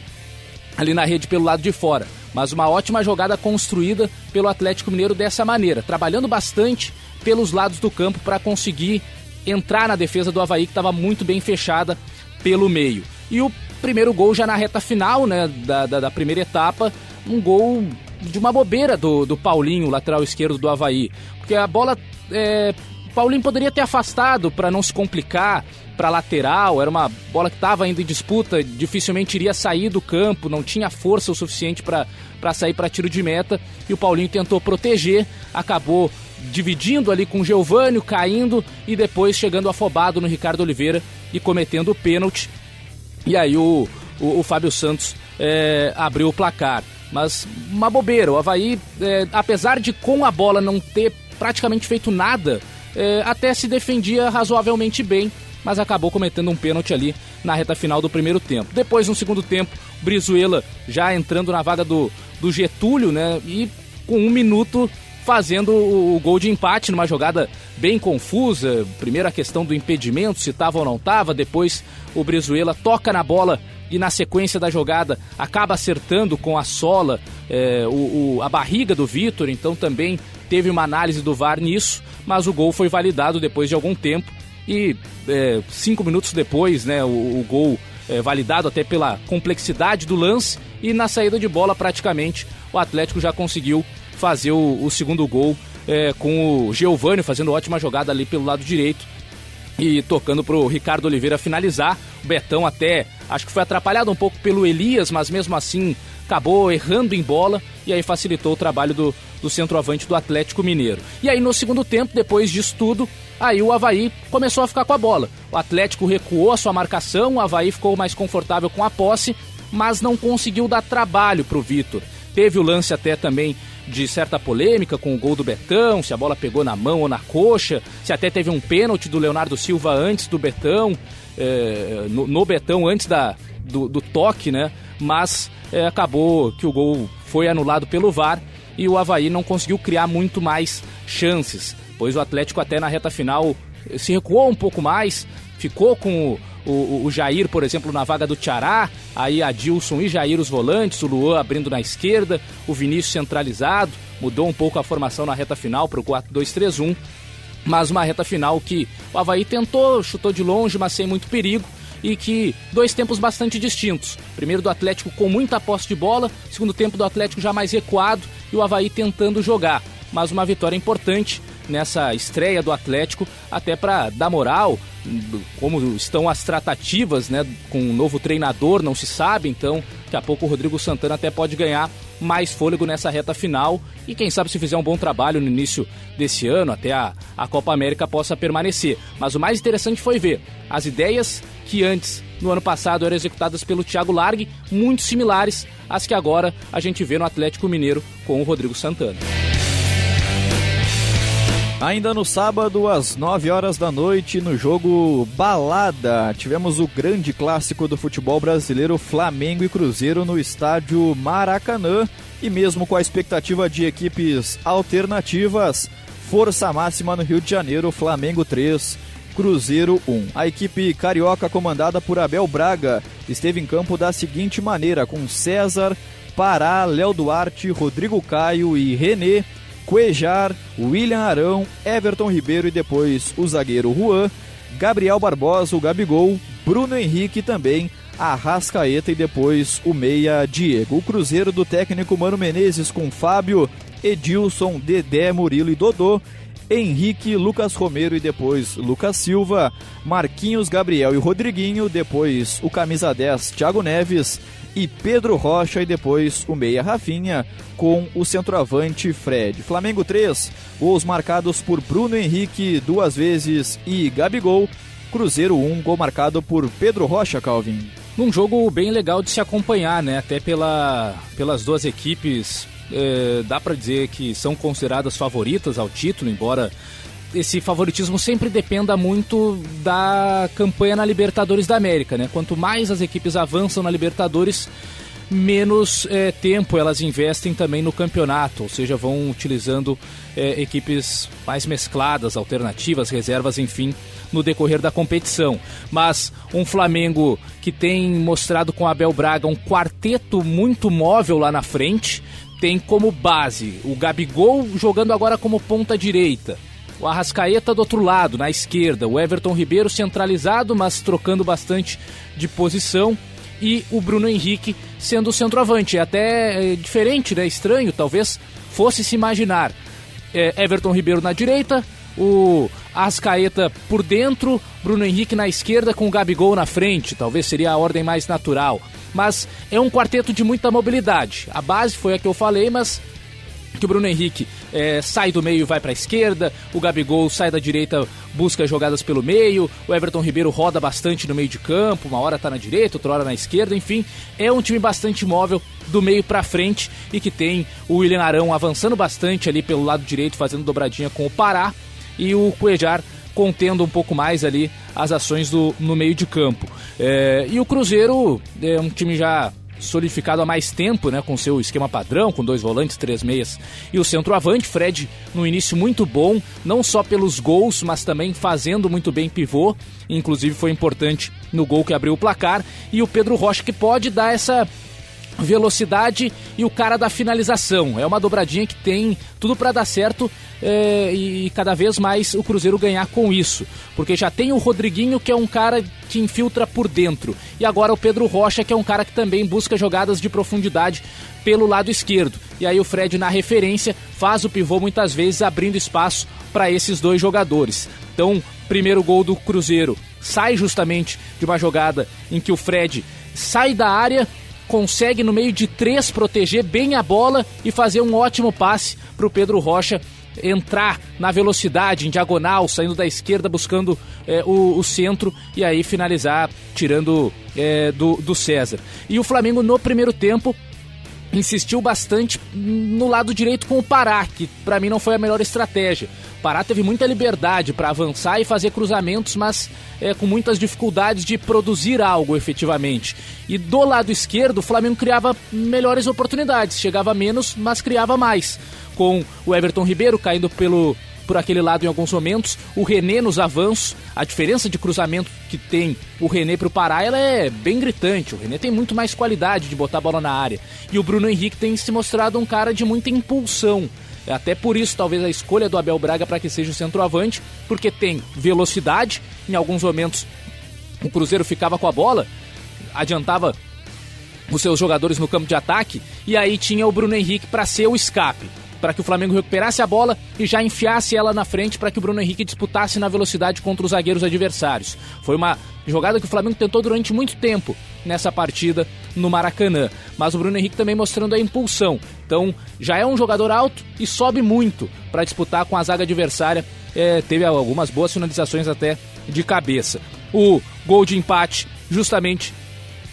ali na rede pelo lado de fora mas uma ótima jogada construída pelo Atlético Mineiro dessa maneira, trabalhando bastante pelos lados do campo para conseguir entrar na defesa do Havaí, que estava muito bem fechada pelo meio. E o primeiro gol já na reta final né, da, da, da primeira etapa, um gol de uma bobeira do, do Paulinho, lateral esquerdo do Havaí. Porque a bola. É, Paulinho poderia ter afastado para não se complicar, para lateral, era uma bola que estava ainda em disputa, dificilmente iria sair do campo, não tinha força o suficiente para sair para tiro de meta e o Paulinho tentou proteger, acabou dividindo ali com o Geovânio, caindo e depois chegando afobado no Ricardo Oliveira e cometendo o pênalti. E aí o, o, o Fábio Santos é, abriu o placar. Mas uma bobeira, o Havaí, é, apesar de com a bola não ter praticamente feito nada, é, até se defendia razoavelmente bem mas acabou cometendo um pênalti ali na reta final do primeiro tempo. Depois, no segundo tempo, Brizuela já entrando na vaga do, do Getúlio, né? E com um minuto fazendo o, o gol de empate numa jogada bem confusa. Primeiro a questão do impedimento, se estava ou não estava. Depois o Brizuela toca na bola e na sequência da jogada acaba acertando com a sola é, o, o, a barriga do Vitor. Então também teve uma análise do VAR nisso, mas o gol foi validado depois de algum tempo e é, cinco minutos depois, né, o, o gol é, validado até pela complexidade do lance e na saída de bola praticamente o Atlético já conseguiu fazer o, o segundo gol é, com o Geovânio fazendo ótima jogada ali pelo lado direito e tocando para o Ricardo Oliveira finalizar. O Betão até acho que foi atrapalhado um pouco pelo Elias, mas mesmo assim acabou errando em bola e aí facilitou o trabalho do, do centroavante do Atlético Mineiro. E aí no segundo tempo, depois disso tudo, aí o Havaí começou a ficar com a bola. O Atlético recuou a sua marcação, o Havaí ficou mais confortável com a posse, mas não conseguiu dar trabalho para o Vitor. Teve o lance até também de certa polêmica com o gol do Betão, se a bola pegou na mão ou na coxa, se até teve um pênalti do Leonardo Silva antes do Betão, é, no, no, Betão, antes da, do, do toque, né? Mas é, acabou que o gol foi anulado pelo VAR e o Havaí não conseguiu criar muito mais chances, pois o Atlético até na reta final se recuou um pouco mais, ficou com o, o, o Jair, por exemplo, na vaga do Tiará, aí Adilson e Jair os volantes, o Luan abrindo na esquerda, o Vinícius centralizado, mudou um pouco a formação na reta final para o 4-2-3-1, mas uma reta final que o Havaí tentou, chutou de longe, mas sem muito perigo, e que dois tempos bastante distintos. Primeiro do Atlético com muita posse de bola, segundo tempo do Atlético já mais recuado e o Havaí tentando jogar. Mas uma vitória importante nessa estreia do Atlético, até para dar moral, como estão as tratativas, né, com um novo treinador, não se sabe, então daqui a pouco o Rodrigo Santana até pode ganhar mais fôlego nessa reta final e quem sabe se fizer um bom trabalho no início desse ano, até a, a Copa América possa permanecer. Mas o mais interessante foi ver as ideias que antes, no ano passado, eram executadas pelo Thiago Largue, muito similares às que agora a gente vê no Atlético Mineiro com o Rodrigo Santana.
Ainda no sábado, às 9 horas da noite, no jogo Balada, tivemos o grande clássico do futebol brasileiro Flamengo e Cruzeiro no estádio Maracanã. E mesmo com a expectativa de equipes alternativas, Força Máxima no Rio de Janeiro, Flamengo 3, Cruzeiro 1. A equipe carioca comandada por Abel Braga esteve em campo da seguinte maneira, com César, Pará, Léo Duarte, Rodrigo Caio e René, Cuejar, William Arão, Everton Ribeiro e depois o zagueiro Juan, Gabriel Barbosa, o Gabigol, Bruno Henrique também, Arrascaeta e depois o meia Diego. O Cruzeiro do técnico Mano Menezes com Fábio, Edilson, Dedé, Murilo e Dodô, Henrique, Lucas Romero e depois Lucas Silva, Marquinhos, Gabriel e Rodriguinho, depois o camisa 10 Thiago Neves e Pedro Rocha e depois o meia Rafinha com o centroavante Fred. Flamengo 3, gols marcados por Bruno Henrique duas vezes e Gabigol. Cruzeiro 1, gol marcado por Pedro Rocha, Calvin.
Num jogo bem legal de se acompanhar, né? Até pela, pelas duas equipes, é, dá para dizer que são consideradas favoritas ao título, embora esse favoritismo sempre dependa muito da campanha na Libertadores da América, né? Quanto mais as equipes avançam na Libertadores, menos é, tempo elas investem também no campeonato, ou seja, vão utilizando é, equipes mais mescladas, alternativas, reservas, enfim, no decorrer da competição. Mas um Flamengo que tem mostrado com Abel Braga um quarteto muito móvel lá na frente, tem como base o Gabigol jogando agora como ponta direita o Arrascaeta do outro lado, na esquerda, o Everton Ribeiro centralizado, mas trocando bastante de posição, e o Bruno Henrique sendo o centroavante. É até é, diferente, né? Estranho, talvez fosse se imaginar. É, Everton Ribeiro na direita, o Arrascaeta por dentro, Bruno Henrique na esquerda com o Gabigol na frente. Talvez seria a ordem mais natural. Mas é um quarteto de muita mobilidade. A base foi a que eu falei, mas que o Bruno Henrique é, sai do meio e vai para a esquerda, o Gabigol sai da direita, busca jogadas pelo meio, o Everton Ribeiro roda bastante no meio de campo, uma hora está na direita, outra hora na esquerda, enfim, é um time bastante móvel do meio para frente e que tem o William Arão avançando bastante ali pelo lado direito, fazendo dobradinha com o Pará e o Cuejar contendo um pouco mais ali as ações do, no meio de campo. É, e o Cruzeiro é um time já solidificado há mais tempo, né, com seu esquema padrão, com dois volantes, três meias e o centroavante, Fred, no início muito bom, não só pelos gols, mas também fazendo muito bem pivô, inclusive foi importante no gol que abriu o placar, e o Pedro Rocha que pode dar essa velocidade e o cara da finalização. É uma dobradinha que tem tudo para dar certo é, e cada vez mais o Cruzeiro ganhar com isso. Porque já tem o Rodriguinho, que é um cara que infiltra por dentro. E agora o Pedro Rocha, que é um cara que também busca jogadas de profundidade pelo lado esquerdo. E aí o Fred, na referência, faz o pivô muitas vezes abrindo espaço para esses dois jogadores. Então, primeiro gol do Cruzeiro sai justamente de uma jogada em que o Fred sai da área, consegue no meio de três proteger bem a bola e fazer um ótimo passe para o Pedro Rocha entrar na velocidade, em diagonal, saindo da esquerda, buscando é, o, o, centro e aí finalizar tirando é, do, do César. E o Flamengo no primeiro tempo insistiu bastante no lado direito com o Pará, que para mim não foi a melhor estratégia. O Pará teve muita liberdade para avançar e fazer cruzamentos, mas é, com muitas dificuldades de produzir algo efetivamente. E do lado esquerdo, o Flamengo criava melhores oportunidades, chegava menos, mas criava mais. Com o Everton Ribeiro caindo pelo, por aquele lado em alguns momentos, o René nos avanços, a diferença de cruzamento que tem o René para o Pará ela é bem gritante. O René tem muito mais qualidade de botar a bola na área. E o Bruno Henrique tem se mostrado um cara de muita impulsão. É até por isso, talvez, a escolha do Abel Braga para que seja o centroavante, porque tem velocidade. Em alguns momentos, o Cruzeiro ficava com a bola, adiantava os seus jogadores no campo de ataque, e aí tinha o Bruno Henrique para ser o escape para que o Flamengo recuperasse a bola e já enfiasse ela na frente para que o Bruno Henrique disputasse na velocidade contra os zagueiros adversários. Foi uma jogada que o Flamengo tentou durante muito tempo nessa partida no Maracanã, mas o Bruno Henrique também mostrando a impulsão. Então já é um jogador alto e sobe muito para disputar com a zaga adversária. É, teve algumas boas finalizações até de cabeça. O gol de empate justamente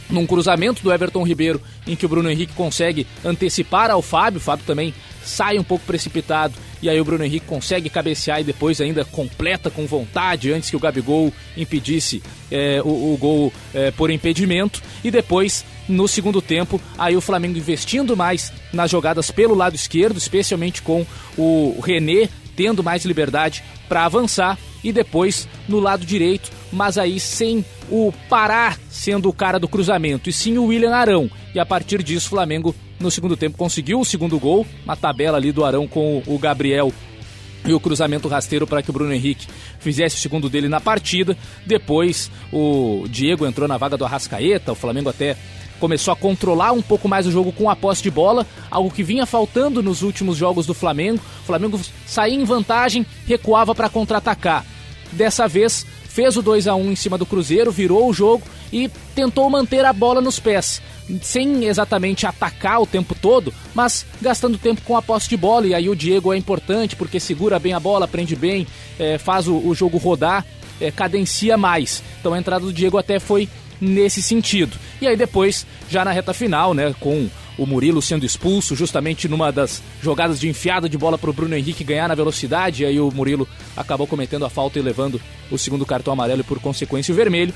num cruzamento do Everton Ribeiro, em que o Bruno Henrique consegue antecipar ao Fábio, o Fábio também sai um pouco precipitado, e aí o Bruno Henrique consegue cabecear e depois ainda completa com vontade, antes que o Gabigol impedisse é, o, o, gol é, por impedimento, e depois, no segundo tempo, aí o Flamengo investindo mais nas jogadas pelo lado esquerdo, especialmente com o René tendo mais liberdade para avançar. E depois no lado direito, mas aí sem o Pará sendo o cara do cruzamento, e sim o William Arão. E a partir disso, o Flamengo no segundo tempo conseguiu o segundo gol, uma tabela ali do Arão com o Gabriel e o cruzamento rasteiro para que o Bruno Henrique fizesse o segundo dele na partida. Depois o Diego entrou na vaga do Arrascaeta, o Flamengo até começou a controlar um pouco mais o jogo com a posse de bola, algo que vinha faltando nos últimos jogos do Flamengo. O Flamengo saía em vantagem, recuava para contra-atacar. Dessa vez fez o 2 a 1 em cima do Cruzeiro, virou o jogo e tentou manter a bola nos pés, sem exatamente atacar o tempo todo, mas gastando tempo com a posse de bola. E aí o Diego é importante porque segura bem a bola, prende bem, é, faz o, o, jogo rodar, é, cadencia mais. Então a entrada do Diego até foi nesse sentido. E aí depois, já na reta final, né, com o Murilo sendo expulso justamente numa das jogadas de enfiada de bola para o Bruno Henrique ganhar na velocidade. E aí o Murilo acabou cometendo a falta e levando o segundo cartão amarelo e por consequência o vermelho.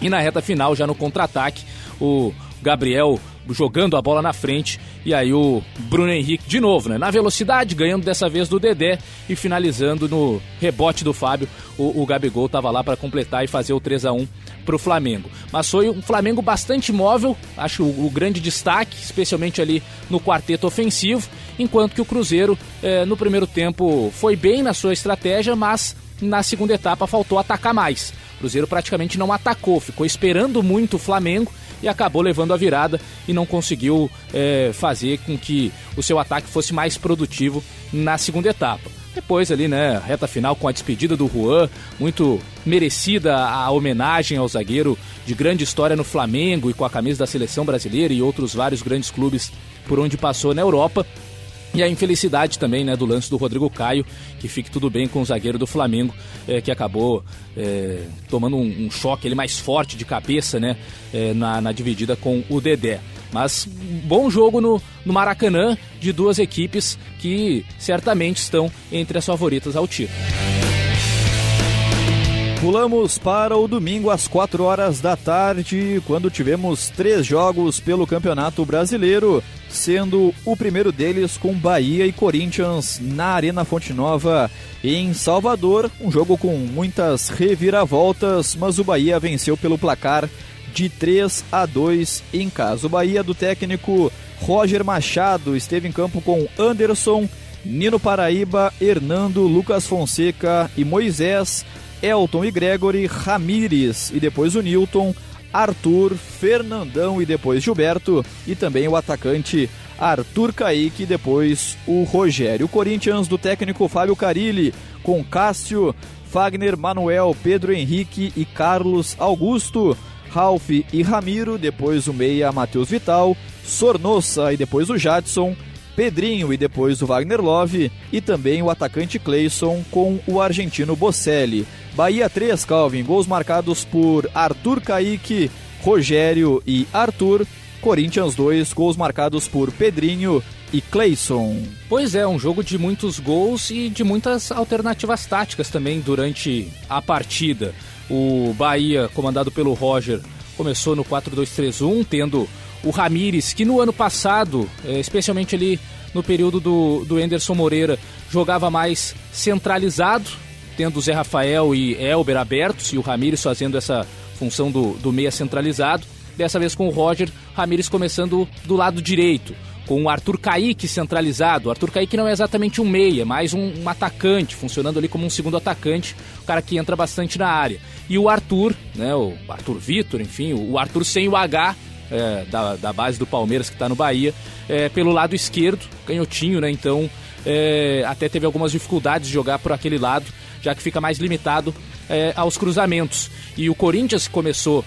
E na reta final, já no contra-ataque, o Gabriel jogando a bola na frente e aí o Bruno Henrique de novo, né? Na velocidade, ganhando dessa vez do Dedé e finalizando no rebote do Fábio. O, o Gabigol estava lá para completar e fazer o 3 a 1 para o Flamengo. Mas foi um Flamengo bastante móvel, acho o, o, grande destaque, especialmente ali no quarteto ofensivo, enquanto que o Cruzeiro eh, no primeiro tempo foi bem na sua estratégia, mas na segunda etapa faltou atacar mais. O Cruzeiro praticamente não atacou, ficou esperando muito o Flamengo e acabou levando a virada e não conseguiu eh, fazer com que o seu ataque fosse mais produtivo na segunda etapa. Depois ali, né, reta final com a despedida do Juan, muito merecida a homenagem ao zagueiro de grande história no Flamengo e com a camisa da seleção brasileira e outros vários grandes clubes por onde passou na Europa. E a infelicidade também né, do lance do Rodrigo Caio, que fique tudo bem com o zagueiro do Flamengo, é, que acabou é, tomando um, um, choque ele mais forte de cabeça né, é, na, na dividida com o Dedé. Mas bom jogo no, no Maracanã de duas equipes que certamente estão entre as favoritas ao título.
Pulamos para o domingo às 4 horas da tarde, quando tivemos três jogos pelo Campeonato Brasileiro, sendo o primeiro deles com Bahia e Corinthians na Arena Fonte Nova em Salvador. Um jogo com muitas reviravoltas, mas o Bahia venceu pelo placar de 3 a 2 em casa. O Bahia do técnico Roger Machado esteve em campo com Anderson, Nino Paraíba, Hernando, Lucas Fonseca e Moisés, Elton e Gregory, Ramires e depois o Newton, Arthur, Fernandão e depois Gilberto e também o atacante Arthur Caíque e depois o Rogério. O Corinthians do técnico Fábio Carilli com Cássio, Fagner, Manuel, Pedro Henrique e Carlos Augusto. Ralph e Ramiro, depois o meia Matheus Vital, Sornossa e depois o Jadson, Pedrinho e depois o Wagner Love e também o atacante Cleison com o argentino Bocelli. Bahia 3, Calvin, gols marcados por Arthur Caíque, Rogério e Arthur. Corinthians 2, gols marcados por Pedrinho e Cleison.
Pois é, um jogo de muitos gols e de muitas alternativas táticas também durante a partida. O Bahia, comandado pelo Roger, começou no 4-2-3-1, tendo o Ramires, que no ano passado, é, especialmente ali no período do, do Enderson Moreira, jogava mais centralizado, tendo o Zé Rafael e Elber abertos e o Ramires fazendo essa função do, do meia centralizado. Dessa vez com o Roger, Ramires começando do lado direito com o Arthur Caíque centralizado. O Arthur Caíque não é exatamente um meia, mais um, um, atacante, funcionando ali como um segundo atacante, o cara que entra bastante na área. E o Arthur, né, o Arthur Vitor, enfim, o Arthur sem o H, é, da, da base do Palmeiras que está no Bahia, é, pelo lado esquerdo, canhotinho, né, então é, até teve algumas dificuldades de jogar por aquele lado, já que fica mais limitado é, aos cruzamentos. E o Corinthians começou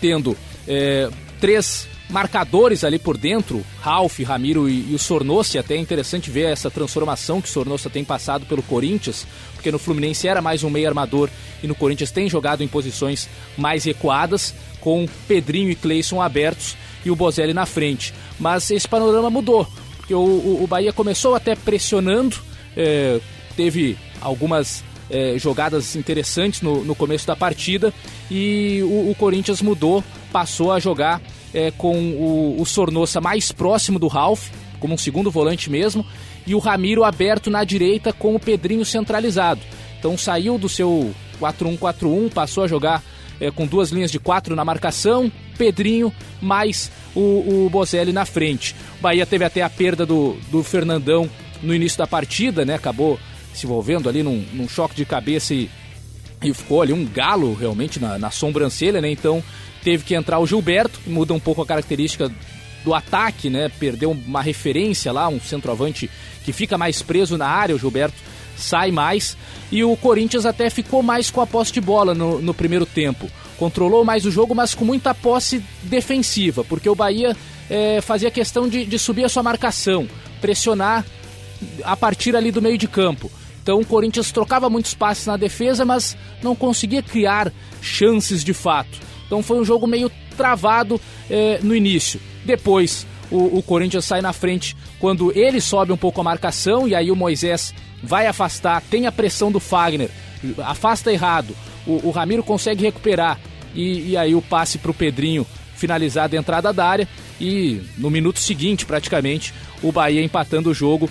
tendo é, três marcadores ali por dentro, Ralf, Ramiro e, e o Sornossa, até é interessante ver essa transformação que o Sornossa tem passado pelo Corinthians, porque no Fluminense era mais um meio armador e no Corinthians tem jogado em posições mais recuadas, com Pedrinho e Cleison abertos e o Bozelli na frente. Mas esse panorama mudou, porque o, o, o Bahia começou até pressionando, é, teve algumas é, jogadas interessantes no, no, começo da partida e o, o Corinthians mudou, passou a jogar é, com o, o Sornossa mais próximo do Ralph, como um segundo volante mesmo, e o Ramiro aberto na direita com o Pedrinho centralizado. Então saiu do seu 4-1-4-1, passou a jogar é, com duas linhas de quatro na marcação, Pedrinho mais o, o Bozelli na frente. O Bahia teve até a perda do, do Fernandão no início da partida, né? Acabou se envolvendo ali num, num choque de cabeça e, e ficou ali um galo realmente na, na sobrancelha, né? Então teve que entrar o Gilberto, que muda um pouco a característica do ataque, né? Perdeu uma referência lá, um centroavante que fica mais preso na área, o Gilberto sai mais. E o Corinthians até ficou mais com a posse de bola no, no primeiro tempo. Controlou mais o jogo, mas com muita posse defensiva, porque o Bahia é, fazia questão de, de subir a sua marcação, pressionar a partir ali do meio de campo. Então o Corinthians trocava muitos passes na defesa, mas não conseguia criar chances de fato. Então foi um jogo meio travado é, no início. Depois o, o, Corinthians sai na frente quando ele sobe um pouco a marcação e aí o Moisés vai afastar, tem a pressão do Fagner, afasta errado. O, o Ramiro consegue recuperar e, e aí o passe para o Pedrinho finalizado a entrada da área e no minuto seguinte praticamente o Bahia empatando o jogo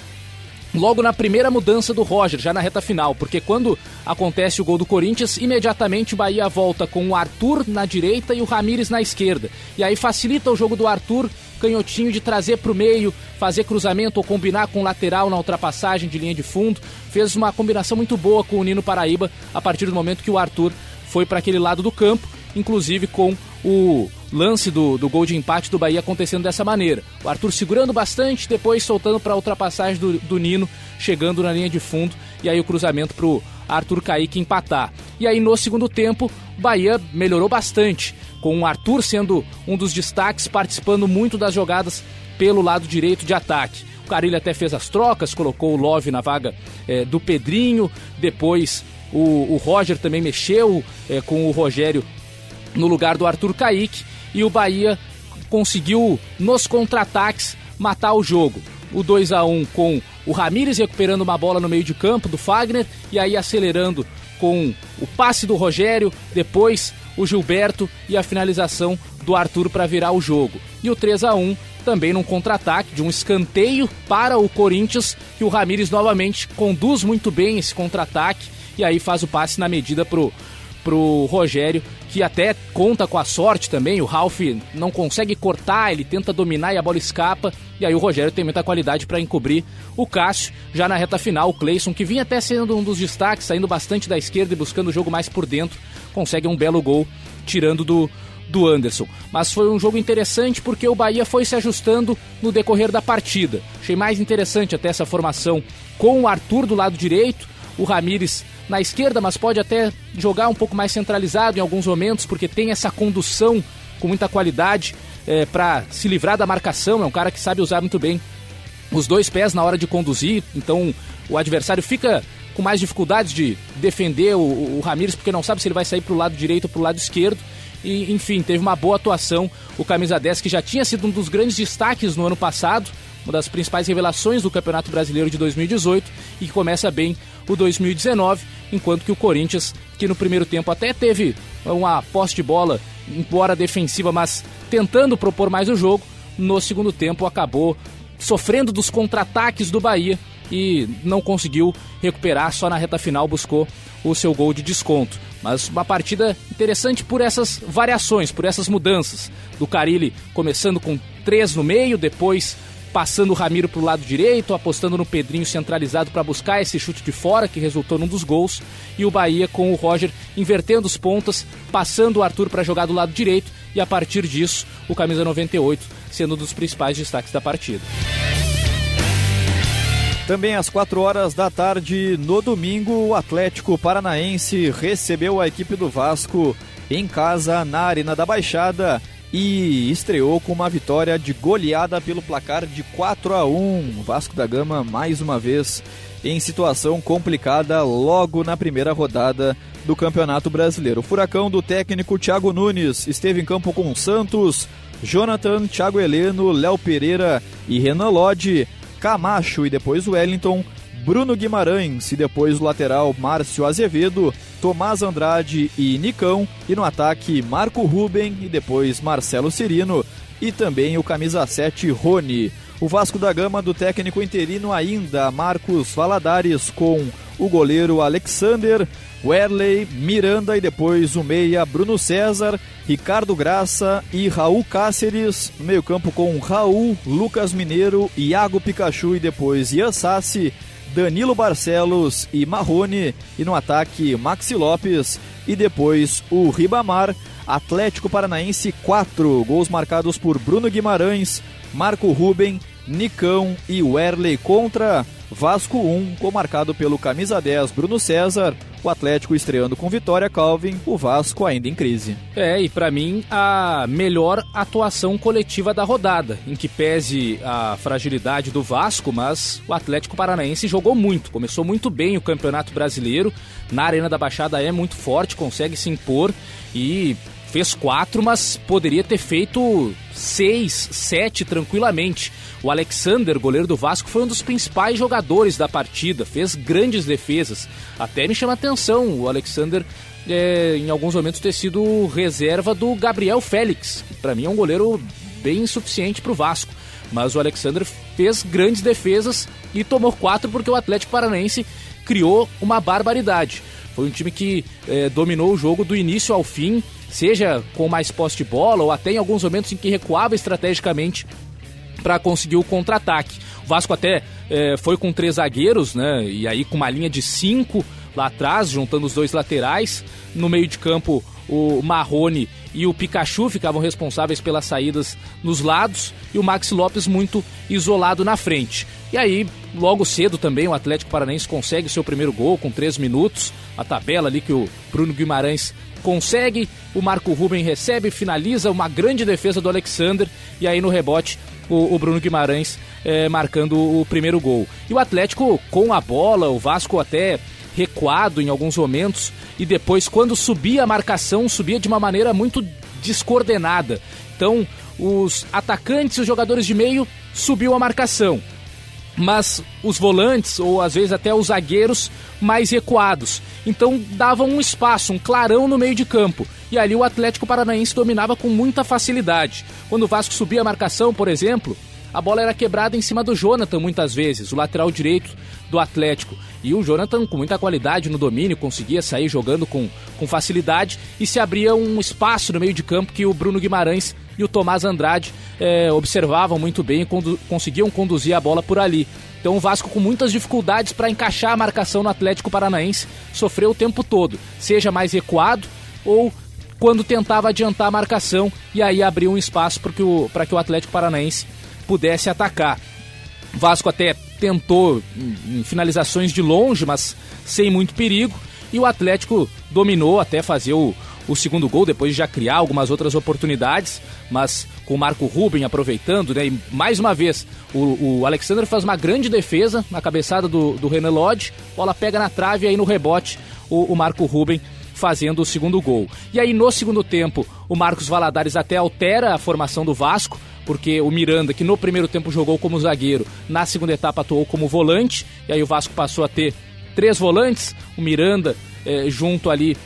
logo na primeira mudança do Roger, já na reta final, porque quando acontece o gol do Corinthians, imediatamente o Bahia volta com o Arthur na direita e o Ramires na esquerda. E aí facilita o jogo do Arthur, canhotinho de trazer para o meio, fazer cruzamento ou combinar com o lateral na ultrapassagem de linha de fundo. Fez uma combinação muito boa com o Nino Paraíba a partir do momento que o Arthur foi para aquele lado do campo, inclusive com o lance do, do gol de empate do Bahia acontecendo dessa maneira. O Arthur segurando bastante, depois soltando para a ultrapassagem do, do Nino, chegando na linha de fundo, e aí o cruzamento para o Arthur Kaique empatar. E aí no segundo tempo, o Bahia melhorou bastante, com o Arthur sendo um dos destaques, participando muito das jogadas pelo lado direito de ataque. O Carilho até fez as trocas, colocou o Love na vaga é, do Pedrinho, depois o, o Roger também mexeu é, com o Rogério no lugar do Arthur Kaique e o Bahia conseguiu nos contra-ataques matar o jogo. O 2 a 1 com o Ramires recuperando uma bola no meio de campo do Fagner e aí acelerando com o passe do Rogério, depois o Gilberto e a finalização do Arthur para virar o jogo. E o 3 a 1 também num contra-ataque de um escanteio para o Corinthians, que o Ramires novamente conduz muito bem esse contra-ataque e aí faz o passe na medida pro pro Rogério, que até conta com a sorte também. O Ralph não consegue cortar, ele tenta dominar e a bola escapa. E aí o Rogério tem muita qualidade para encobrir o Cássio. Já na reta final, o Cleison, que vinha até sendo um dos destaques, saindo bastante da esquerda e buscando o jogo mais por dentro, consegue um belo gol, tirando do, do Anderson. Mas foi um jogo interessante porque o Bahia foi se ajustando no decorrer da partida. Achei mais interessante até essa formação com o Arthur do lado direito, o Ramires na esquerda, mas pode até jogar um pouco mais centralizado em alguns momentos, porque tem essa condução com muita qualidade é, para se livrar da marcação. É um cara que sabe usar muito bem os dois pés na hora de conduzir, então o adversário fica com mais dificuldades de defender o, o Ramires, porque não sabe se ele vai sair para o lado direito ou para o lado esquerdo. E, enfim, teve uma boa atuação o camisa 10, que já tinha sido um dos grandes destaques no ano passado, uma das principais revelações do Campeonato Brasileiro de 2018 e que começa bem o 2019, enquanto que o Corinthians, que no primeiro tempo até teve uma posse de bola, embora defensiva, mas tentando propor mais o jogo, no segundo tempo acabou sofrendo dos contra-ataques do Bahia e não conseguiu recuperar, só na reta final buscou o seu gol de desconto. Mas uma partida interessante por essas variações, por essas mudanças. Do Carilli começando com três no meio, depois passando o Ramiro para o lado direito, apostando no Pedrinho centralizado para buscar esse chute de fora que resultou num dos gols, e o Bahia com o Roger invertendo os pontas, passando o Arthur para jogar do lado direito, e a partir disso, o camisa 98 sendo um dos principais destaques da partida.
Também às 4 horas da tarde, no domingo, o Atlético Paranaense recebeu a equipe do Vasco em casa na Arena da Baixada e estreou com uma vitória de goleada pelo placar de 4 a 1. Vasco da Gama mais uma vez em situação complicada logo na primeira rodada do Campeonato Brasileiro. O furacão do técnico Thiago Nunes esteve em campo com Santos, Jonathan, Thiago Heleno, Léo Pereira e Renan Lodge, Camacho e depois Wellington Bruno Guimarães e depois o lateral Márcio Azevedo, Tomás Andrade e Nicão, e no ataque Marco Ruben e depois Marcelo Cirino e também o camisa 7 Rony. O Vasco da Gama do técnico interino ainda Marcos Valadares com o goleiro Alexander, Werley, Miranda e depois o meia Bruno César, Ricardo Graça e Raul Cáceres. Meio campo com Raul, Lucas Mineiro, Iago Pikachu e depois Ian Sassi, Danilo Barcelos e Marrone. E no ataque Maxi Lopes e depois o Ribamar. Atlético Paranaense 4, gols marcados por Bruno Guimarães, Marco Ruben, Nicão e Werley contra Vasco 1, comarcado pelo camisa 10 Bruno César, o Atlético estreando com vitória Calvin, o Vasco ainda em crise.
É, e para mim a melhor atuação coletiva da rodada, em que pese a fragilidade do Vasco, mas o Atlético Paranaense jogou muito, começou muito bem o Campeonato Brasileiro, na Arena da Baixada é muito forte, consegue se impor e fez quatro, mas poderia ter feito seis, sete tranquilamente. O Alexander, goleiro do Vasco, foi um dos principais jogadores da partida, fez grandes defesas. Até me chama atenção o Alexander, é, em alguns momentos, ter sido reserva do Gabriel Félix, para mim é um goleiro bem insuficiente para o Vasco. Mas o Alexander fez grandes defesas e tomou quatro porque o Atlético Paranaense criou uma barbaridade. Foi um time que é, dominou o jogo do início ao fim, seja com mais posse de bola ou até em alguns momentos em que recuava estrategicamente para conseguir o contra-ataque. O Vasco até é, foi com três zagueiros, né? E aí com uma linha de cinco lá atrás, juntando os dois laterais. No meio de campo, o Marrone e o Pikachu ficavam responsáveis pelas saídas nos lados e o Max Lopes muito isolado na frente. E aí, logo cedo também, o Atlético Paranaense consegue seu primeiro gol com três minutos. A tabela ali que o Bruno Guimarães consegue, o Marco Ruben recebe, finaliza uma grande defesa do Alexander e aí no rebote o, o Bruno Guimarães é, marcando o primeiro gol. E o Atlético com a bola, o Vasco até recuado em alguns momentos e depois quando subia a marcação, subia de uma maneira muito descoordenada. Então, os atacantes os jogadores de meio subiu a marcação. Mas os volantes, ou às vezes até os zagueiros, mais recuados. Então davam um espaço, um clarão no meio de campo. E ali o Atlético Paranaense dominava com muita facilidade. Quando o Vasco subia a marcação, por exemplo, a bola era quebrada em cima do Jonathan muitas vezes, o lateral direito do Atlético. E o Jonathan, com muita qualidade no domínio, conseguia sair jogando com, com facilidade e se abria um espaço no meio de campo que o Bruno Guimarães e o Tomás Andrade é, observavam muito bem e condu conseguiam conduzir a bola por ali. Então o Vasco com muitas dificuldades para encaixar a marcação no Atlético Paranaense, sofreu o tempo todo, seja mais recuado ou quando tentava adiantar a marcação e aí abriu um espaço para que, o, Atlético Paranaense pudesse atacar. O Vasco até tentou em finalizações de longe, mas sem muito perigo, e o Atlético dominou até fazer o, o segundo gol, depois de já criar algumas outras oportunidades, mas com o Marco Ruben aproveitando, né? E mais uma vez, o, o Alexander faz uma grande defesa na cabeçada do, do Renan Lodge, bola pega na trave e aí no rebote o, o Marco Ruben fazendo o segundo gol. E aí no segundo tempo, o Marcos Valadares até altera a formação do Vasco, porque o Miranda, que no primeiro tempo jogou como zagueiro, na segunda etapa atuou como volante, e aí o Vasco passou a ter três volantes, o Miranda eh, junto ali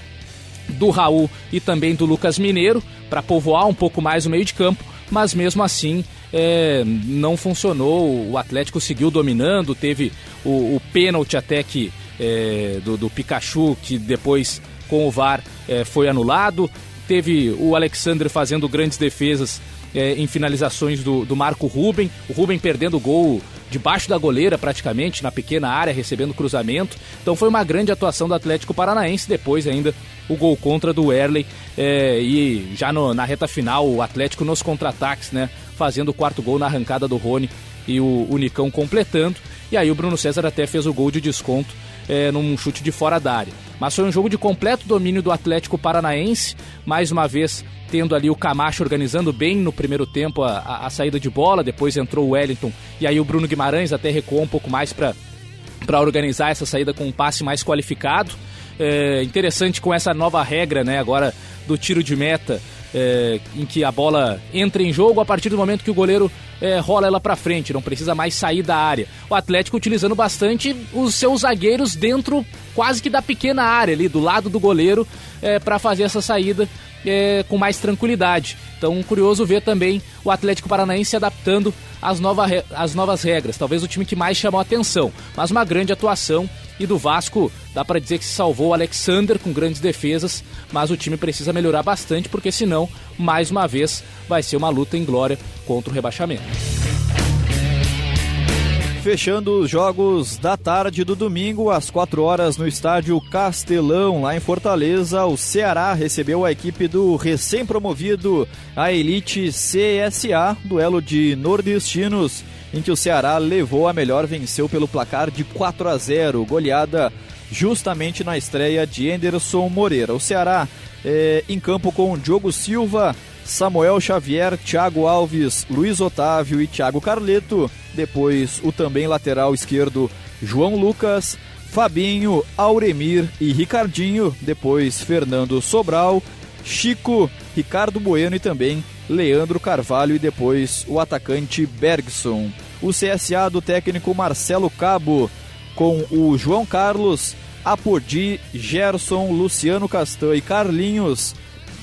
do Raul e também do Lucas Mineiro, para povoar um pouco mais o meio de campo, mas mesmo assim é, não funcionou. O Atlético seguiu dominando, teve o, o pênalti até que é, do, do, Pikachu, que depois com o VAR é, foi anulado. Teve o Alexandre fazendo grandes defesas é, em finalizações do, do Marco Ruben. O Ruben perdendo o gol debaixo da goleira, praticamente, na pequena área, recebendo cruzamento. Então foi uma grande atuação do Atlético Paranaense. Depois, ainda, o gol contra do Erley. É, e já no, na reta final, o Atlético nos contra-ataques, né? Fazendo o quarto gol na arrancada do Rony e o, o Nicão completando. E aí o Bruno César até fez o gol de desconto é, num chute de fora da área. Mas foi um jogo de completo domínio do Atlético Paranaense. Mais uma vez, tendo ali o Camacho organizando bem no primeiro tempo a, a, a saída de bola, depois entrou o Wellington e aí o Bruno Guimarães até recuou um pouco mais para para organizar essa saída com um passe mais qualificado. É interessante com essa nova regra, né, agora do tiro de meta, é, em que a bola entra em jogo a partir do momento que o goleiro é, rola ela para frente, não precisa mais sair da área. O Atlético utilizando bastante os seus zagueiros dentro quase que da pequena área ali, do lado do goleiro, é, para fazer essa saída é, com mais tranquilidade. Então, curioso ver também o Atlético Paranaense se adaptando às, nova, às novas regras. Talvez o time que mais chamou atenção, mas uma grande atuação. E do Vasco, dá para dizer que se salvou o Alexander com grandes defesas, mas o time precisa melhorar bastante, porque senão, mais uma vez, vai ser uma luta em glória contra o rebaixamento.
Fechando os jogos da tarde do domingo, às 4 horas, no estádio Castelão, lá em Fortaleza, o Ceará recebeu a equipe do recém-promovido a Elite CSA, duelo de nordestinos, em que o Ceará levou a melhor, venceu pelo placar de 4 a 0, goleada justamente na estreia de Anderson Moreira. O Ceará é, em campo com Diogo Silva, Samuel Xavier, Thiago Alves, Luiz Otávio e Thiago Carleto. Depois o também lateral esquerdo João Lucas, Fabinho, Auremir e Ricardinho. Depois Fernando Sobral, Chico, Ricardo Bueno e também Leandro Carvalho e depois o atacante Bergson. O CSA do técnico Marcelo Cabo com o João Carlos, Apodi, Gerson, Luciano Castan e Carlinhos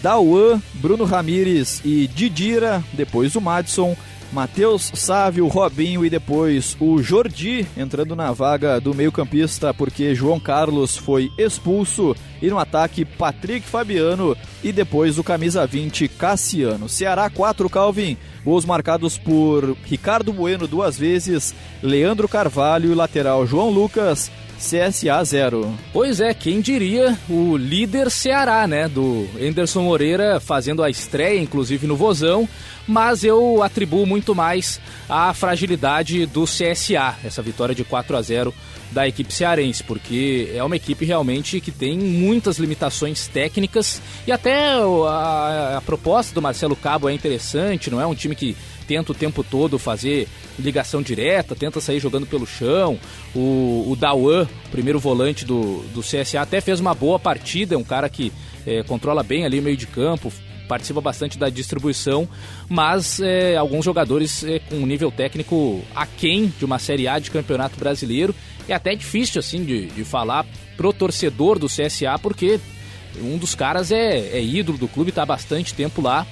Dauan, Bruno Ramires e Didira, depois o Madison, Matheus Sávio, Robinho e depois o Jordi entrando na vaga do meio-campista porque João Carlos foi expulso e no ataque Patrick Fabiano e depois o camisa 20 Cassiano. Ceará 4 Calvin, gols marcados por Ricardo Bueno duas vezes, Leandro Carvalho e lateral João Lucas CSA 0.
Pois é, quem diria o líder Ceará, né? Do Enderson Moreira fazendo a estreia, inclusive no Vozão, mas eu atribuo muito mais à fragilidade do CSA, essa vitória de 4 a 0 da equipe cearense, porque é uma equipe realmente que tem muitas limitações técnicas e até a, a proposta do Marcelo Cabo é interessante, não é um time que tenta o tempo todo fazer ligação direta, tenta sair jogando pelo chão. O, o Dawan, primeiro volante do, do CSA, até fez uma boa partida, é um cara que é, controla bem ali o meio de campo, participa bastante da distribuição, mas é, alguns jogadores é, com um nível técnico aquém de uma Série A de Campeonato Brasileiro. É até difícil assim de, de falar pro torcedor do CSA, porque um dos caras é, é ídolo do clube, está há bastante tempo lá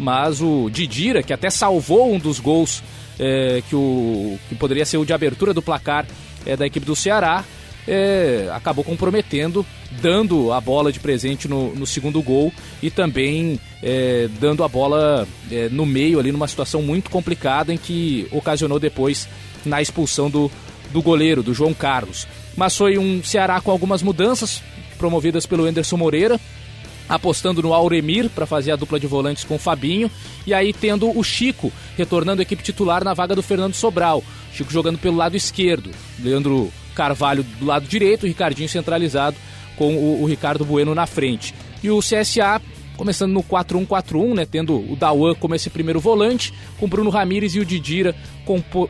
mas o Didira, que até salvou um dos gols é, que, o, que poderia ser o de abertura do placar é, da equipe do Ceará, é, acabou comprometendo, dando a bola de presente no, no segundo gol e também é, dando a bola é, no meio ali numa situação muito complicada em que ocasionou depois na expulsão do, do goleiro, do João Carlos. Mas foi um Ceará com algumas mudanças promovidas pelo Enderson Moreira, apostando no Auremir para fazer a dupla de volantes com o Fabinho e aí tendo o Chico retornando a equipe titular na vaga do Fernando Sobral. Chico jogando pelo lado esquerdo, Leandro Carvalho do lado direito, Ricardinho centralizado com o, o Ricardo Bueno na frente. E o CSA começando no 4-1-4-1, né, tendo o Dawan como esse primeiro volante, com Bruno Ramires e o Didira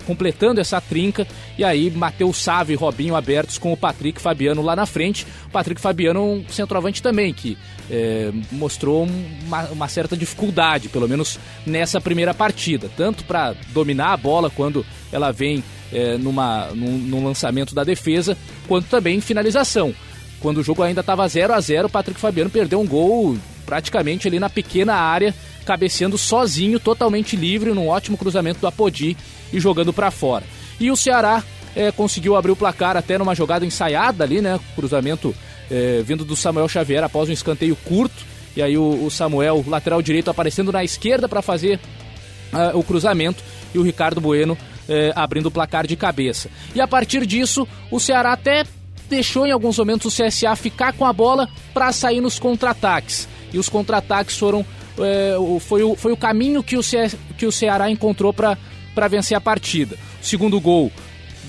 completando essa trinca, e aí Matheus Sávio e Robinho abertos com o Patrick Fabiano lá na frente. O Patrick Fabiano um centroavante também, que é, mostrou uma, uma, certa dificuldade, pelo menos nessa primeira partida, tanto para dominar a bola quando ela vem é, numa, num, num lançamento da defesa, quanto também em finalização. Quando o jogo ainda estava 0 a 0 o Patrick Fabiano perdeu um gol praticamente ali na pequena área, cabeceando sozinho, totalmente livre, num ótimo cruzamento do Apodi e jogando para fora. E o Ceará é, conseguiu abrir o placar até numa jogada ensaiada ali, né? Cruzamento é, vindo do Samuel Xavier após um escanteio curto. E aí o, o Samuel, lateral direito, aparecendo na esquerda para fazer uh, o cruzamento. E o Ricardo Bueno é, abrindo o placar de cabeça. E a partir disso, o Ceará até deixou em alguns momentos o CSA ficar com a bola para sair nos contra-ataques e os contra-ataques foram é, foi, o, foi o caminho que o, Ce, que o Ceará encontrou para vencer a partida. Segundo gol,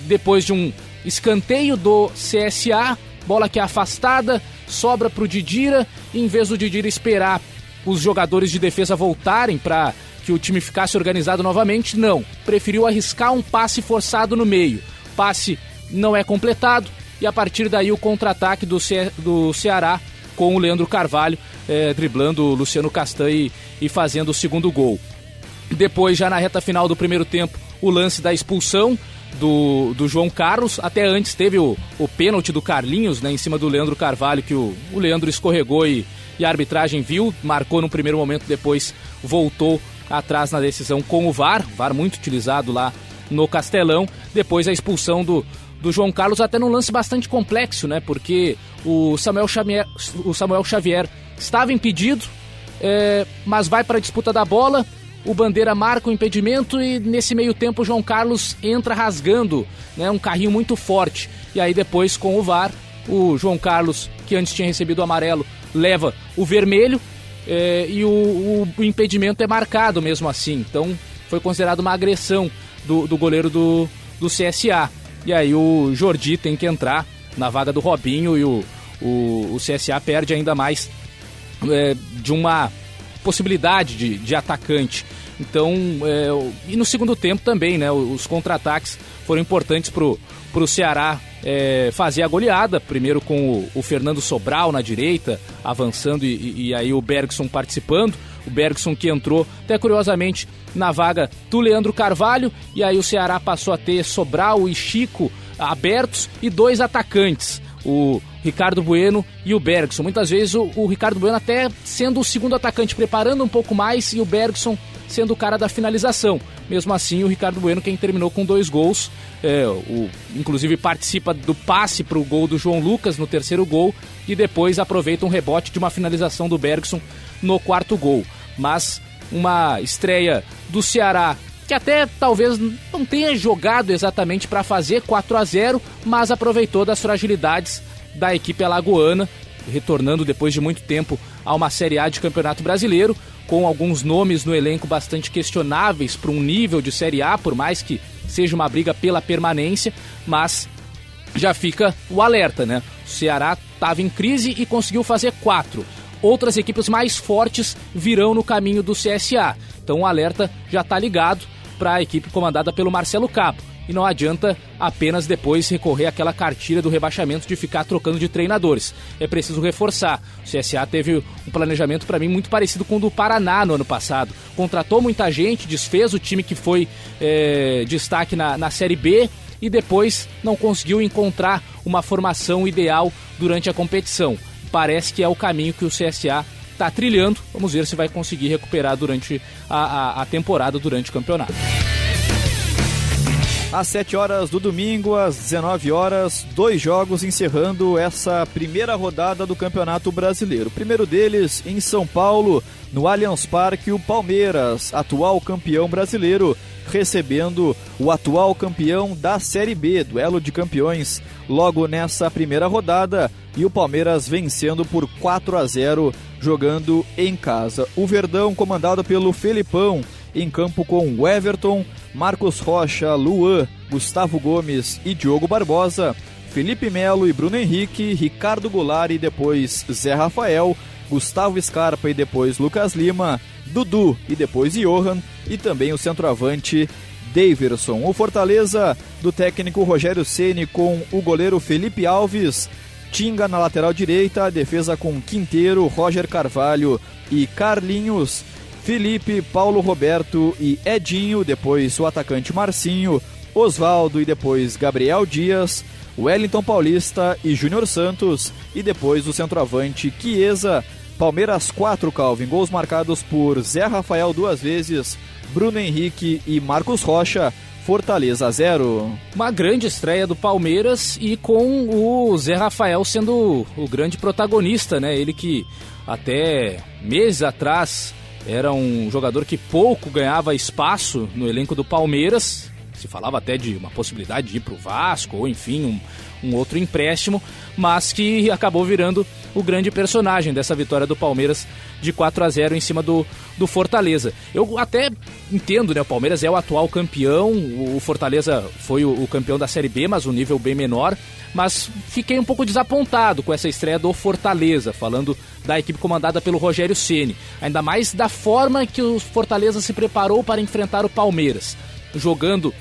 depois de um escanteio do CSA, bola que é afastada, sobra para o Didira, e em vez do Didira esperar os jogadores de defesa voltarem para que o time ficasse organizado novamente, não. Preferiu arriscar um passe forçado no meio. Passe não é completado, e a partir daí o contra-ataque do, Ce do Ceará com o Leandro Carvalho é, driblando o Luciano Castanho e, e fazendo o segundo gol. Depois, já na reta final do primeiro tempo, o lance da expulsão do, do João Carlos. Até antes teve o, o pênalti do Carlinhos né, em cima do Leandro Carvalho, que o, o Leandro escorregou e, e a arbitragem viu, marcou no primeiro momento, depois voltou atrás na decisão com o VAR, VAR muito utilizado lá no Castelão. Depois a expulsão do, do João Carlos, até num lance bastante complexo, né? Porque o Samuel Xavier, o Samuel Xavier estava impedido, é, mas vai para a disputa da bola. O Bandeira marca o impedimento e nesse meio tempo o João Carlos entra rasgando né, um carrinho muito forte. E aí depois com o VAR, o João Carlos, que antes tinha recebido o amarelo, leva o vermelho é, e o, o, o, impedimento é marcado mesmo assim. Então foi considerado uma agressão do, do goleiro do, do CSA. E aí o Jordi tem que entrar na vaga do Robinho e o, o, o CSA perde ainda mais é, de uma possibilidade de, de atacante. Então, é, e no segundo tempo também, né? Os contra-ataques foram importantes pro, pro Ceará é, fazer a goleada, primeiro com o, o, Fernando Sobral na direita, avançando e, e, aí o Bergson participando. O Bergson que entrou, até curiosamente, na vaga do Leandro Carvalho, e aí o Ceará passou a ter Sobral e Chico abertos e dois atacantes. O Ricardo Bueno e o Bergson. Muitas vezes o, o Ricardo Bueno até sendo o segundo atacante, preparando um pouco mais, e o Bergson sendo o cara da finalização. Mesmo assim, o Ricardo Bueno, quem terminou com dois gols, é, o, inclusive participa do passe para o gol do João Lucas no terceiro gol e depois aproveita um rebote de uma finalização do Bergson no quarto gol. Mas uma estreia do Ceará que até talvez não tenha jogado exatamente para fazer 4 a 0, mas aproveitou das fragilidades da equipe alagoana, retornando depois de muito tempo a uma Série A de Campeonato Brasileiro, com alguns nomes no elenco bastante questionáveis para um nível de Série A, por mais que seja uma briga pela permanência, mas já fica o alerta, né? O Ceará estava em crise e conseguiu fazer quatro. Outras equipes mais fortes virão no caminho do CSA. Então o alerta já está ligado para a equipe comandada pelo Marcelo Capo. E não adianta apenas depois recorrer àquela cartilha do rebaixamento de ficar trocando de treinadores. É preciso reforçar. O CSA teve um planejamento, para mim, muito parecido com o do Paraná no ano passado. Contratou muita gente, desfez o time que foi é, destaque na, na Série B e depois não conseguiu encontrar uma formação ideal durante a competição. Parece que é o caminho que o CSA está trilhando. Vamos ver se vai conseguir recuperar durante a, a, a temporada, durante o campeonato.
Às 7 horas do domingo, às 19 horas, dois jogos encerrando essa primeira rodada do Campeonato Brasileiro. O primeiro deles em São Paulo, no Allianz Parque, o Palmeiras, atual campeão brasileiro, recebendo o atual campeão da Série B, duelo de campeões, logo nessa primeira rodada, e o Palmeiras vencendo por 4 a 0 jogando em casa. O Verdão, comandado pelo Felipão, em campo com Everton, Marcos Rocha, Luan, Gustavo Gomes e Diogo Barbosa, Felipe Melo e Bruno Henrique, Ricardo Goulart e depois Zé Rafael, Gustavo Scarpa e depois Lucas Lima, Dudu e depois Johan e também o centroavante Daverson. O Fortaleza do técnico Rogério Ceni com o goleiro Felipe Alves, Tinga na lateral direita, defesa com Quinteiro, Roger Carvalho e Carlinhos, Felipe, Paulo Roberto e Edinho, depois o atacante Marcinho, Oswaldo e depois Gabriel Dias, Wellington Paulista e Júnior Santos e depois o centroavante Chiesa. Palmeiras 4, Calvin, gols marcados por Zé Rafael duas vezes, Bruno Henrique e Marcos Rocha. Fortaleza 0.
Uma grande estreia do Palmeiras e com o Zé Rafael sendo o grande protagonista, né? Ele que até meses atrás era um jogador que pouco ganhava espaço no elenco do Palmeiras. Se falava até de uma possibilidade de ir para o Vasco, ou enfim, um, um outro empréstimo, mas que acabou virando o grande personagem dessa vitória do Palmeiras de 4 a 0 em cima do, do Fortaleza. Eu até entendo, né? O Palmeiras é o atual campeão, o Fortaleza foi o, o campeão da Série B, mas um nível bem menor. Mas fiquei um pouco desapontado com essa estreia do Fortaleza, falando da equipe comandada pelo Rogério Ceni, ainda mais da forma que o Fortaleza se preparou para enfrentar o Palmeiras, jogando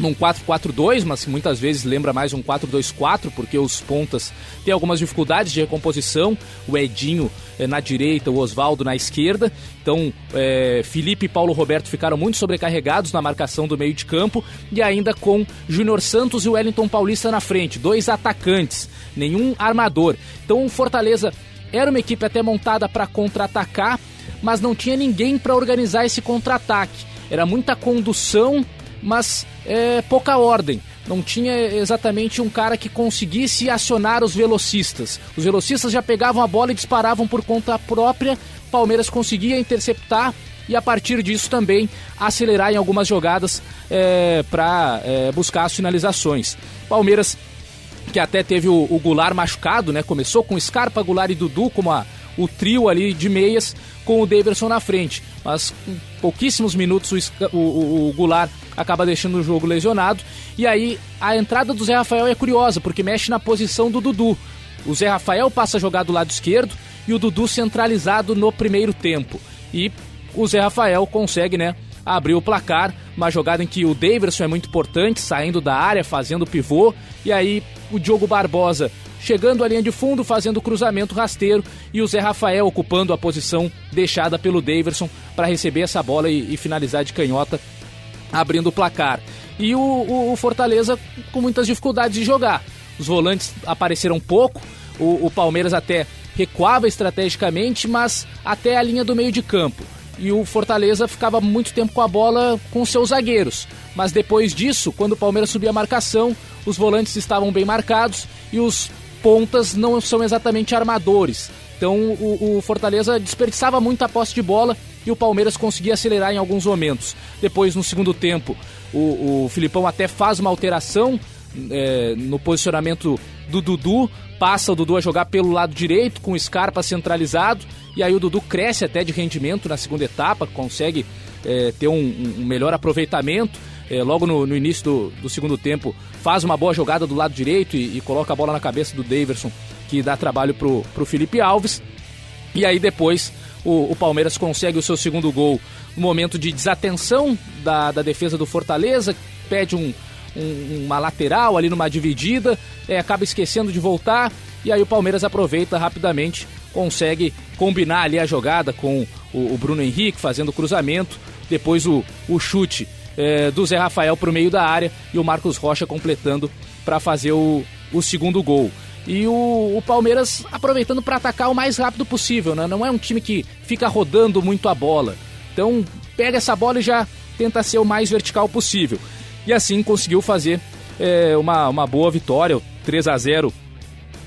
num 4-4-2, mas que muitas vezes lembra mais um 4-2-4, porque os pontas têm algumas dificuldades de recomposição. O Edinho eh, na direita, o Oswaldo na esquerda. Então, eh, Felipe e Paulo Roberto ficaram muito sobrecarregados na marcação do meio de campo e ainda com Júnior Santos e Wellington Paulista na frente, dois atacantes, nenhum armador. Então, o Fortaleza era uma equipe até montada para contra-atacar, mas não tinha ninguém para organizar esse contra-ataque. Era muita condução mas é, pouca ordem. Não tinha exatamente um cara que conseguisse acionar os velocistas. Os velocistas já pegavam a bola e disparavam por conta própria. Palmeiras conseguia interceptar e a partir disso também acelerar em algumas jogadas é, para é, buscar as finalizações. Palmeiras que até teve o, o Goulart machucado, né? Começou com Scarpa, Goulart e Dudu como a, o trio ali de meias com o Daverson na frente. Mas com pouquíssimos minutos o, o, o Goulart acaba deixando o jogo lesionado. E aí a entrada do Zé Rafael é curiosa, porque mexe na posição do Dudu. O Zé Rafael passa a jogar do lado esquerdo e o Dudu centralizado no primeiro tempo. E o Zé Rafael consegue, né, abrir o placar, uma jogada em que o Daverson é muito importante, saindo da área, fazendo pivô, e aí o Diogo Barbosa chegando à linha de fundo, fazendo o cruzamento rasteiro e o Zé Rafael ocupando a posição deixada pelo Daverson para receber essa bola e, e, finalizar de canhota abrindo o placar. E o, o, o, Fortaleza com muitas dificuldades de jogar. Os volantes apareceram pouco, o, o Palmeiras até recuava estrategicamente, mas até a linha do meio de campo. E o Fortaleza ficava muito tempo com a bola com seus zagueiros. Mas depois disso, quando o Palmeiras subia a marcação, os volantes estavam bem marcados e os pontas não são exatamente armadores. Então o, o Fortaleza desperdiçava muito a posse de bola e o Palmeiras conseguia acelerar em alguns momentos. Depois, no segundo tempo, o, o Filipão até faz uma alteração é, no posicionamento do Dudu, passa o Dudu a jogar pelo lado direito, com o Scarpa centralizado, e aí o Dudu cresce até de rendimento na segunda etapa, consegue é, ter um, um, melhor aproveitamento. É, logo no, no início do, do, segundo tempo, faz uma boa jogada do lado direito e, e coloca a bola na cabeça do Daverson, que dá trabalho pro, pro Felipe Alves. E aí depois o, o Palmeiras consegue o seu segundo gol no momento de desatenção da, da defesa do Fortaleza, pede um, um, uma lateral ali numa dividida, é, acaba esquecendo de voltar e aí o Palmeiras aproveita rapidamente, consegue combinar ali a jogada com o, o Bruno Henrique fazendo o cruzamento, depois o, o chute é, do Zé Rafael para o meio da área e o Marcos Rocha completando para fazer o, o segundo gol. E o, o Palmeiras aproveitando para atacar o mais rápido possível, né? Não é um time que fica rodando muito a bola. Então pega essa bola e já tenta ser o mais vertical possível. E assim conseguiu fazer é, uma, uma boa vitória, 3 a 0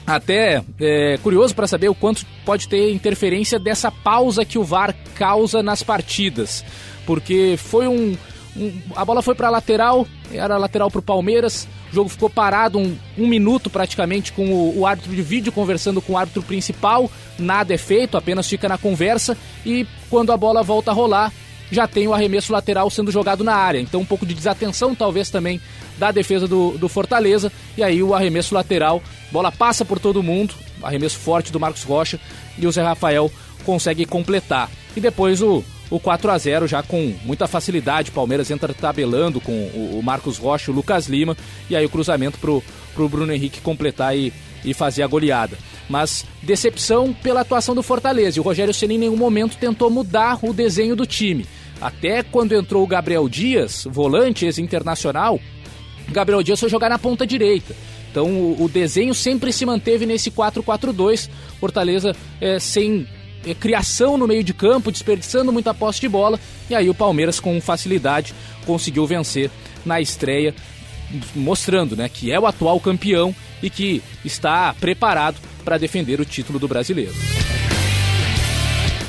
até é, curioso para saber o quanto pode ter interferência dessa pausa que o VAR causa nas partidas, porque foi um, a bola foi para lateral, era lateral para o Palmeiras, o jogo ficou parado um, um minuto praticamente com o, o, árbitro de vídeo conversando com o árbitro principal. Nada é feito, apenas fica na conversa. E quando a bola volta a rolar, já tem o arremesso lateral sendo jogado na área. Então, um pouco de desatenção, talvez também, da defesa do, do Fortaleza. E aí, o arremesso lateral, bola passa por todo mundo, arremesso forte do Marcos Rocha. E o Zé Rafael consegue completar. E depois o, o 4 a 0 já com muita facilidade. O Palmeiras entra tabelando com o, Marcos Rocha o Lucas Lima. E aí o cruzamento pro, pro Bruno Henrique completar e, e fazer a goleada. Mas decepção pela atuação do Fortaleza. E o Rogério Ceni em nenhum momento tentou mudar o desenho do time. Até quando entrou o Gabriel Dias, volante ex-internacional, Gabriel Dias foi jogar na ponta direita. Então o, o desenho sempre se manteve nesse 4-4-2. Fortaleza é, sem criação no meio de campo, desperdiçando muita posse de bola. E aí o Palmeiras, com facilidade, conseguiu vencer na estreia, mostrando né, que é o atual campeão e que está preparado para defender o título do brasileiro.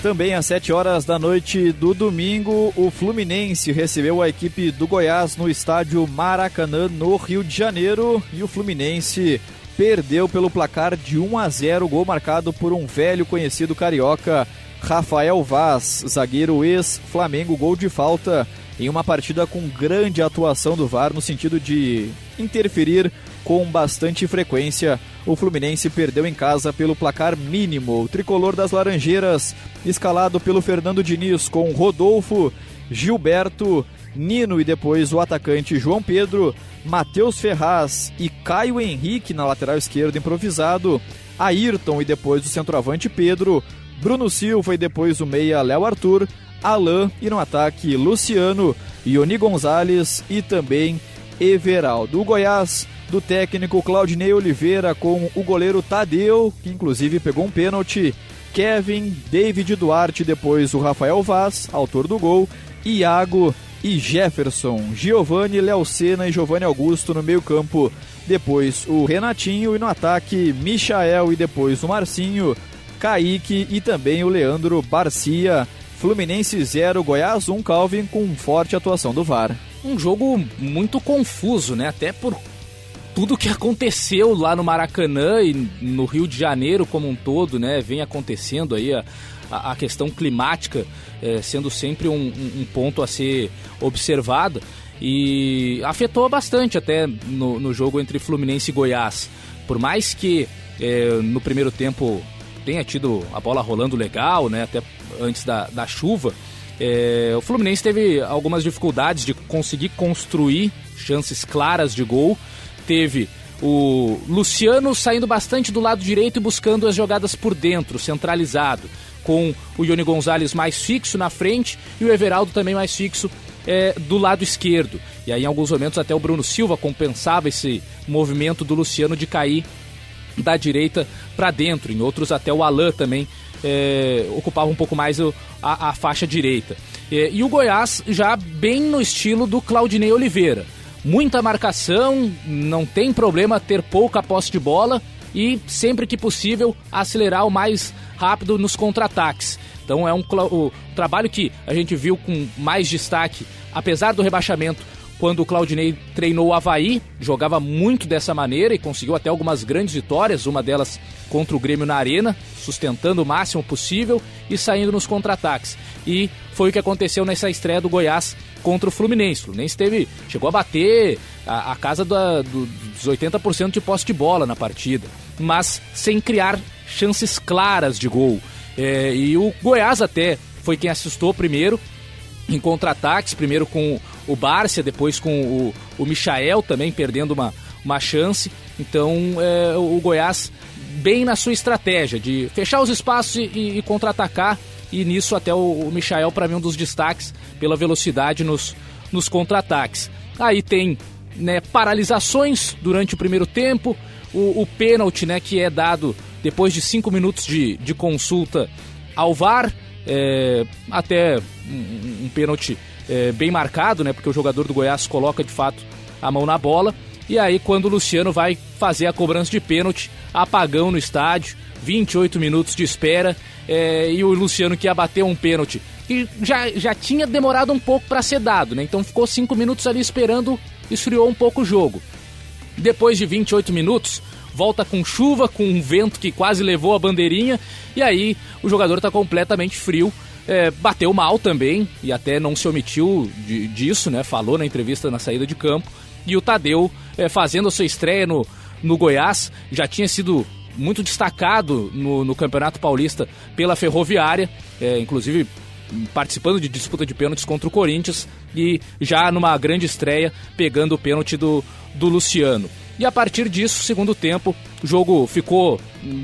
Também às 7 horas da noite do domingo, o Fluminense recebeu a equipe do Goiás no estádio Maracanã, no Rio de Janeiro. E o Fluminense perdeu pelo placar de 1 a 0, gol marcado por um velho conhecido carioca, Rafael Vaz, zagueiro ex-Flamengo, gol de falta em uma partida com grande atuação do VAR no sentido de interferir com bastante frequência. O Fluminense perdeu em casa pelo placar mínimo. O tricolor das Laranjeiras, escalado pelo Fernando Diniz com Rodolfo, Gilberto, Nino e depois o atacante João Pedro, Matheus Ferraz e Caio Henrique na lateral esquerda improvisado, Ayrton e depois o centroavante Pedro, Bruno Silva e depois o meia Léo Arthur, Alain e no ataque Luciano, Ioni Gonzalez e também Everaldo. O Goiás do técnico Claudinei Oliveira com o goleiro Tadeu, que inclusive pegou um pênalti, Kevin, David Duarte, depois o Rafael Vaz, autor do gol, Iago e Jefferson, Giovanni, Léo Sena e Giovanni Augusto no meio campo, depois o Renatinho e no ataque Michael e depois o Marcinho, Kaique e também o Leandro Barcia. Fluminense 0, Goiás 1, Calvin com forte atuação do VAR.
Um jogo muito confuso, né? Até por tudo que aconteceu lá no Maracanã e no Rio de Janeiro como um todo, né? Vem acontecendo aí a, a questão climática é, sendo sempre um, um, ponto a ser observado e afetou bastante até no, no jogo entre Fluminense e Goiás. Por mais que é, no primeiro tempo tenha tido a bola rolando legal, né? Até antes da, da chuva. É, o Fluminense teve algumas dificuldades de conseguir construir chances claras de gol. Teve o Luciano saindo bastante do lado direito e buscando as jogadas por dentro, centralizado, com o Ione Gonzalez mais fixo na frente e o Everaldo também mais fixo é, do lado esquerdo. E aí, em alguns momentos, até o Bruno Silva compensava esse movimento do Luciano de cair da direita para dentro. Em outros, até o Alain também é, ocupava um pouco mais a, a, faixa direita. É, e o Goiás já bem no estilo do Claudinei Oliveira. Muita marcação, não tem problema ter pouca posse de bola e sempre que possível acelerar o mais rápido nos contra-ataques. Então é um, um trabalho que a gente viu com mais destaque, apesar do rebaixamento, quando o Claudinei treinou o Havaí, jogava muito dessa maneira e conseguiu até algumas grandes vitórias, uma delas contra o Grêmio na Arena, sustentando o máximo possível e saindo nos contra-ataques. E foi o que aconteceu nessa estreia do Goiás contra o Fluminense. O Fluminense teve, chegou a bater a, a casa da, do, dos 80% de posse de bola na partida, mas sem criar chances claras de gol. É, e o Goiás até foi quem assustou primeiro, em contra-ataques, primeiro com o Bárcia, depois com o, o Michael também perdendo uma, uma chance. Então é, o Goiás bem na sua estratégia de fechar os espaços e, e contra-atacar. E nisso até o, o Michael, para mim, um dos destaques pela velocidade nos, nos contra-ataques. Aí tem né, paralisações durante o primeiro tempo, o, o pênalti né, que é dado depois de cinco minutos de, de consulta ao VAR é, até um, um pênalti é, bem marcado, né? Porque o jogador do Goiás coloca de fato a mão na bola. E aí, quando o Luciano vai fazer a cobrança de pênalti, apagão no estádio, 28 minutos de espera, é, e o Luciano que ia bater um pênalti que já, já tinha demorado um pouco para ser dado, né? Então ficou cinco minutos ali esperando, esfriou um pouco o jogo. Depois de 28 minutos, volta com chuva, com um vento que quase levou a bandeirinha, e aí o jogador está completamente frio. É, bateu mal também, e até não se omitiu de, disso, né? Falou na entrevista na saída de campo. E o Tadeu, é, fazendo a sua estreia no, no Goiás, já tinha sido muito destacado no, no Campeonato Paulista pela Ferroviária, é, inclusive participando de disputa de pênaltis contra o Corinthians e já numa grande estreia pegando o pênalti do, do Luciano. E a partir disso, segundo tempo, o jogo ficou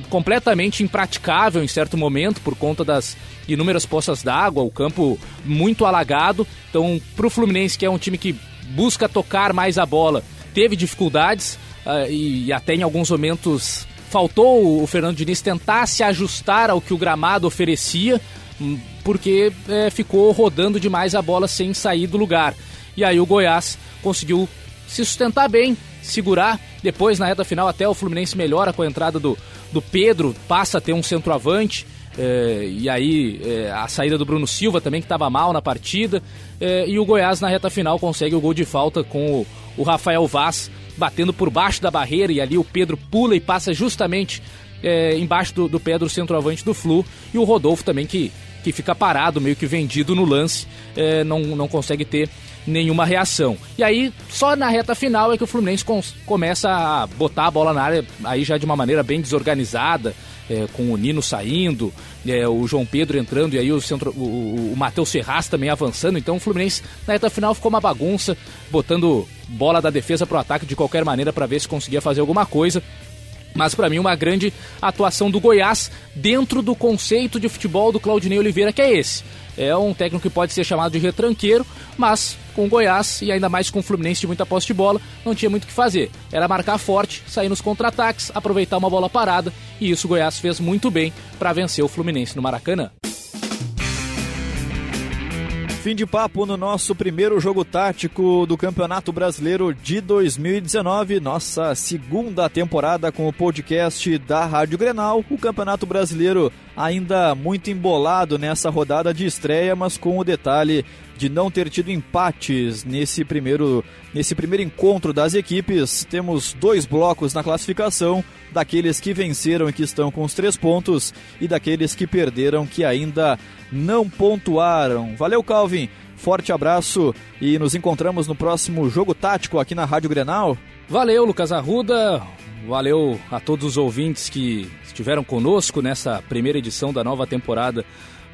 completamente impraticável em certo momento por conta das inúmeras poças d'água, o campo muito alagado. Então, para o Fluminense, que é um time que busca tocar mais a bola, teve dificuldades uh, e até em alguns momentos faltou o Fernando Diniz tentar se ajustar ao que o gramado oferecia, hum, porque é, ficou rodando demais a bola sem sair do lugar. E aí o Goiás conseguiu se sustentar bem, segurar. Depois, na reta final, até o Fluminense melhora com a entrada do, do Pedro, passa a ter um centroavante. É, e aí é, a saída do Bruno Silva também, que estava mal na partida. É, e o Goiás, na reta final, consegue o gol de falta com o, o Rafael Vaz batendo por baixo da barreira. E ali o Pedro pula e passa justamente é, embaixo do, do pé do centroavante do Flu. E o Rodolfo também, que, que fica parado, meio que vendido no lance, é, não, não consegue ter nenhuma reação. E aí, só na reta final é que o Fluminense começa a botar a bola na área, aí já de uma maneira bem desorganizada, é, com o Nino saindo, é, o João Pedro entrando e aí o, centro, o, o Matheus Ferraz também avançando. Então o Fluminense na reta final ficou uma bagunça, botando bola da defesa para o ataque de qualquer maneira para ver se conseguia fazer alguma coisa. Mas para mim uma grande atuação do Goiás dentro do conceito de futebol do Claudinei Oliveira que é esse. É um técnico que pode ser chamado de retranqueiro, mas com o Goiás e ainda mais com o Fluminense de muita posse de bola, não tinha muito o que fazer. Era marcar forte, sair nos contra-ataques, aproveitar uma bola parada, e isso o Goiás fez muito bem para vencer o Fluminense no Maracanã.
Fim de papo no nosso primeiro jogo tático do Campeonato Brasileiro de 2019, nossa segunda temporada com o podcast da Rádio Grenal. O Campeonato Brasileiro ainda muito embolado nessa rodada de estreia, mas com o detalhe de não ter tido empates nesse primeiro, nesse primeiro encontro das equipes. Temos dois blocos na classificação, daqueles que venceram e que estão com os três pontos, e daqueles que perderam que ainda não pontuaram. Valeu, Calvin! Forte abraço e nos encontramos no próximo jogo tático aqui na Rádio Grenal.
Valeu, Lucas Arruda. Valeu a todos os ouvintes que estiveram conosco nessa primeira edição da nova temporada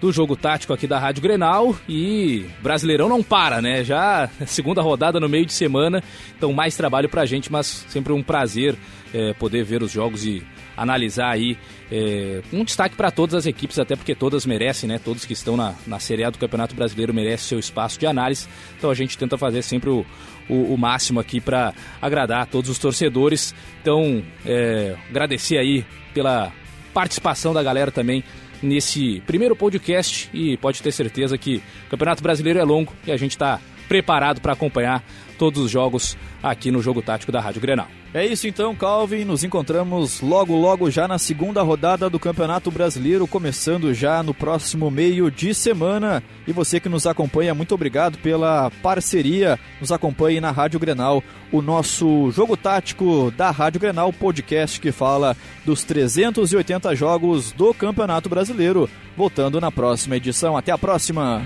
do jogo tático aqui da Rádio Grenal e Brasileirão não para, né? Já segunda rodada no meio de semana, então mais trabalho pra gente, mas sempre um prazer é, poder ver os jogos e analisar aí é, um destaque para todas as equipes, até porque todas merecem, né? Todos que estão na, na Série A do Campeonato Brasileiro merecem seu espaço de análise, então a gente tenta fazer sempre o, o, o máximo aqui para agradar a todos os torcedores. Então, é, agradecer aí pela participação da galera também nesse primeiro podcast e pode ter certeza que o Campeonato Brasileiro é longo e a gente está preparado para acompanhar todos os jogos aqui no Jogo Tático da Rádio Grenal.
É isso então, Calvin. Nos encontramos logo, logo já na segunda rodada do Campeonato Brasileiro, começando já no próximo meio de semana. E você que nos acompanha, muito obrigado pela parceria. Nos acompanhe na Rádio Grenal, o nosso Jogo Tático da Rádio Grenal, podcast que fala dos 380 jogos do Campeonato Brasileiro. Voltando na próxima edição. Até a próxima!